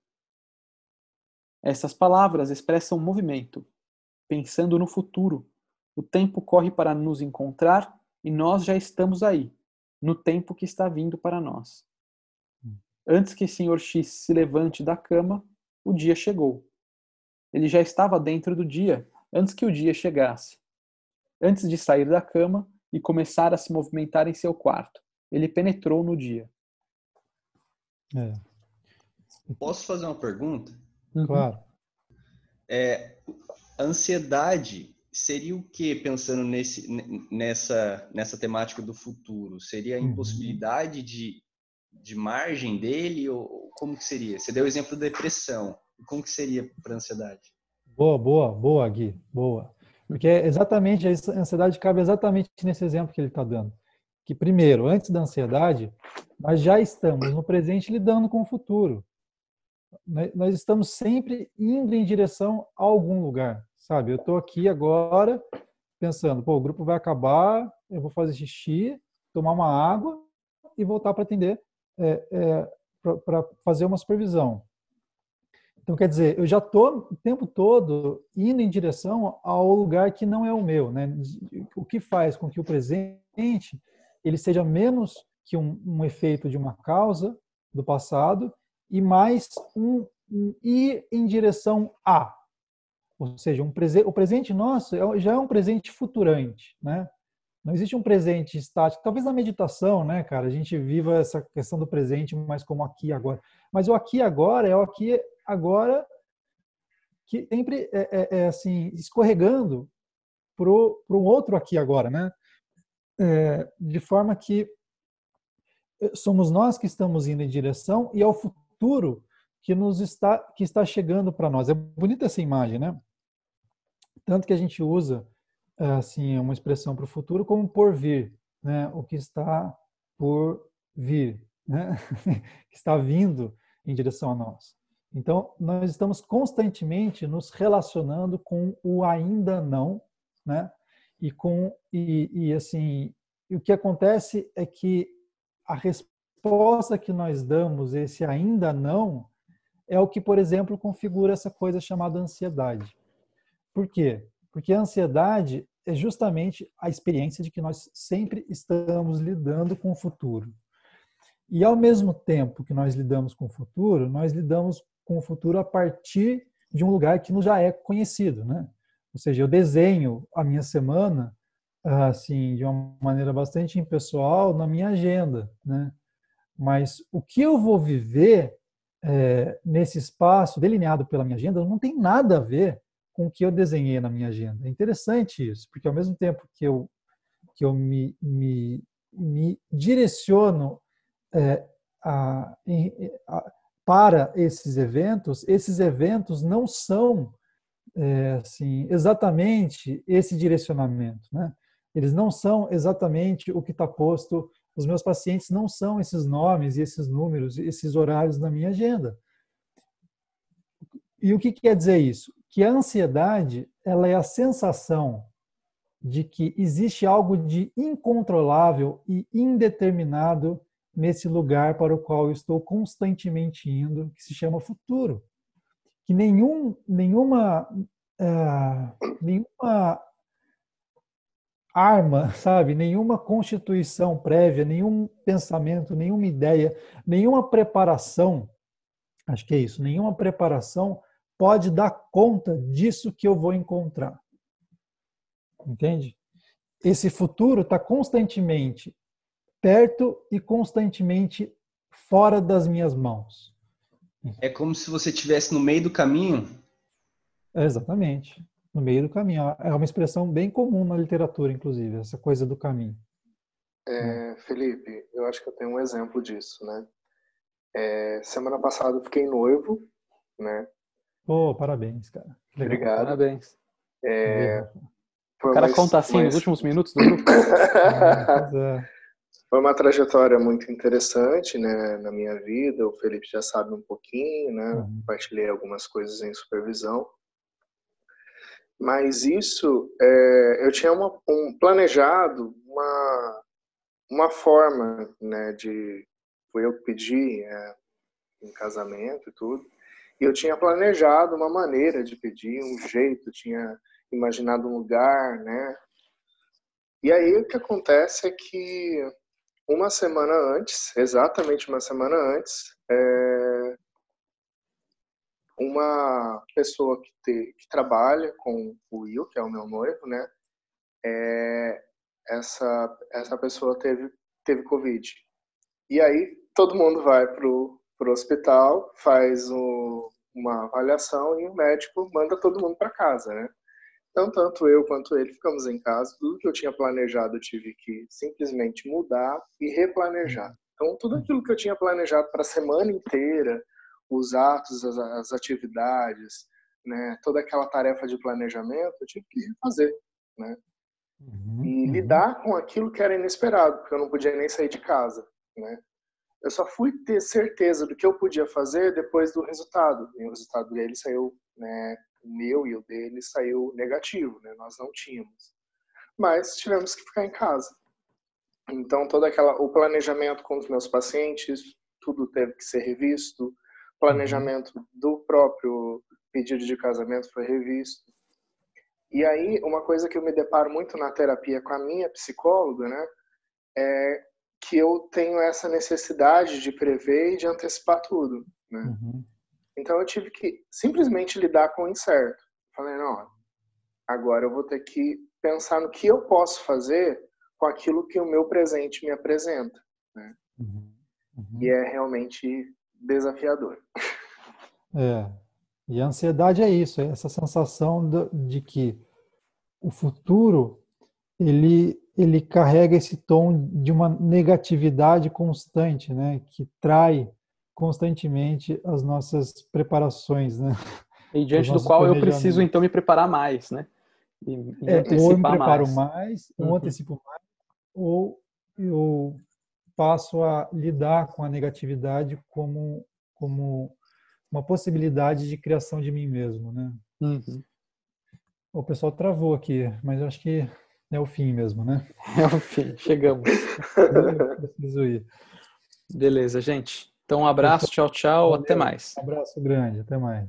Speaker 1: Essas palavras expressam movimento. Pensando no futuro, o tempo corre para nos encontrar e nós já estamos aí, no tempo que está vindo para nós. Antes que o Sr. X se levante da cama, o dia chegou. Ele já estava dentro do dia antes que o dia chegasse antes de sair da cama e começar a se movimentar em seu quarto. Ele penetrou no dia.
Speaker 5: É. Posso fazer uma pergunta?
Speaker 2: Uhum. Claro.
Speaker 5: É, ansiedade seria o que pensando nesse, nessa, nessa temática do futuro? Seria a uhum. impossibilidade uhum. de, de margem dele ou como que seria? Você deu o exemplo da depressão. Como que seria para ansiedade?
Speaker 2: Boa, boa, boa, Gui, boa. Porque é exatamente, a ansiedade cabe exatamente nesse exemplo que ele está dando. Que primeiro, antes da ansiedade, nós já estamos no presente lidando com o futuro. Nós estamos sempre indo em direção a algum lugar, sabe? Eu estou aqui agora pensando, pô, o grupo vai acabar, eu vou fazer xixi, tomar uma água e voltar para atender, é, é, para fazer uma supervisão. Então, quer dizer, eu já estou o tempo todo indo em direção ao lugar que não é o meu. Né? O que faz com que o presente ele seja menos que um, um efeito de uma causa do passado e mais um, um ir em direção a. Ou seja, um prese o presente nosso é, já é um presente futurante. Né? Não existe um presente estático. Talvez na meditação, né, cara, a gente viva essa questão do presente mais como aqui agora. Mas o aqui agora é o aqui agora que sempre é, é, é assim escorregando para um outro aqui agora, né? É, de forma que é, somos nós que estamos indo em direção e ao futuro que nos está que está chegando para nós. É bonita essa imagem, né? Tanto que a gente usa assim uma expressão para o futuro como por vir, né? O que está por vir, né? [laughs] está vindo em direção a nós. Então, nós estamos constantemente nos relacionando com o ainda não, né? E com e, e assim, o que acontece é que a resposta que nós damos esse ainda não é o que, por exemplo, configura essa coisa chamada ansiedade. Por quê? Porque a ansiedade é justamente a experiência de que nós sempre estamos lidando com o futuro. E ao mesmo tempo que nós lidamos com o futuro, nós lidamos com o futuro a partir de um lugar que nos já é conhecido, né? Ou seja, eu desenho a minha semana assim de uma maneira bastante impessoal na minha agenda, né? Mas o que eu vou viver é, nesse espaço delineado pela minha agenda não tem nada a ver com o que eu desenhei na minha agenda. É interessante isso, porque ao mesmo tempo que eu que eu me, me, me direciono é, a, a, para esses eventos, esses eventos não são é, assim, exatamente esse direcionamento. Né? Eles não são exatamente o que está posto. Os meus pacientes não são esses nomes e esses números, esses horários na minha agenda. E o que quer dizer isso? Que a ansiedade ela é a sensação de que existe algo de incontrolável e indeterminado nesse lugar para o qual eu estou constantemente indo, que se chama futuro. Que nenhum, nenhuma, uh, nenhuma arma, [laughs] sabe? Nenhuma constituição prévia, nenhum pensamento, nenhuma ideia, nenhuma preparação, acho que é isso, nenhuma preparação pode dar conta disso que eu vou encontrar. Entende? Esse futuro está constantemente perto e constantemente fora das minhas mãos.
Speaker 5: É como se você estivesse no meio do caminho?
Speaker 2: É exatamente, no meio do caminho. É uma expressão bem comum na literatura, inclusive, essa coisa do caminho.
Speaker 4: É, Felipe, eu acho que eu tenho um exemplo disso, né? É, semana passada eu fiquei noivo, né?
Speaker 2: Pô, oh, parabéns, cara.
Speaker 4: Legal. Obrigado.
Speaker 1: Parabéns.
Speaker 4: É,
Speaker 1: o cara conta assim nos últimos minutos do grupo. [laughs]
Speaker 4: é. Foi uma trajetória muito interessante, né, na minha vida. O Felipe já sabe um pouquinho, né? Uhum. Compartilhei algumas coisas em supervisão. Mas isso, é, eu tinha uma, um planejado uma uma forma, né, de foi eu que pedi é, em casamento e tudo. E eu tinha planejado uma maneira de pedir, um jeito, tinha imaginado um lugar, né? E aí o que acontece é que uma semana antes, exatamente uma semana antes, é, uma pessoa que, te, que, trabalha com o Will, que é o meu noivo, né? É, essa, essa pessoa teve, teve Covid. E aí todo mundo vai pro, pro hospital, faz o, uma avaliação e o médico manda todo mundo para casa, né? Então, tanto eu quanto ele ficamos em casa. Tudo que eu tinha planejado eu tive que simplesmente mudar e replanejar. Então, tudo aquilo que eu tinha planejado para a semana inteira, os atos, as, as atividades, né, toda aquela tarefa de planejamento, eu tive que refazer, né?
Speaker 2: Uhum,
Speaker 4: E
Speaker 2: uhum.
Speaker 4: lidar com aquilo que era inesperado, porque eu não podia nem sair de casa, né? Eu só fui ter certeza do que eu podia fazer depois do resultado. E o resultado dele saiu, né, o meu e o dele saiu negativo, né? Nós não tínhamos. Mas tivemos que ficar em casa. Então toda aquela o planejamento com os meus pacientes, tudo teve que ser revisto. Planejamento do próprio pedido de casamento foi revisto. E aí uma coisa que eu me deparo muito na terapia com a minha psicóloga, né, é que eu tenho essa necessidade de prever e de antecipar tudo, né?
Speaker 2: Uhum.
Speaker 4: Então eu tive que simplesmente lidar com o incerto. Falei, não, agora eu vou ter que pensar no que eu posso fazer com aquilo que o meu presente me apresenta. Né?
Speaker 2: Uhum. Uhum.
Speaker 4: E é realmente desafiador.
Speaker 2: É. E a ansiedade é isso, é essa sensação de, que o futuro ele ele carrega esse tom de uma negatividade constante, né, que trai constantemente as nossas preparações, né?
Speaker 1: E diante do qual eu preciso então me preparar mais, né?
Speaker 2: E, e é, ou eu me preparo mais, mais uhum. ou antecipo mais, ou eu passo a lidar com a negatividade como como uma possibilidade de criação de mim mesmo, né?
Speaker 1: Uhum.
Speaker 2: O pessoal travou aqui, mas eu acho que é o fim mesmo, né? [laughs]
Speaker 1: É o fim, chegamos. [laughs]
Speaker 2: preciso ir.
Speaker 1: Beleza, gente. Então, um abraço, tchau, tchau,
Speaker 2: Valeu.
Speaker 1: até mais.
Speaker 2: Um abraço grande, até mais.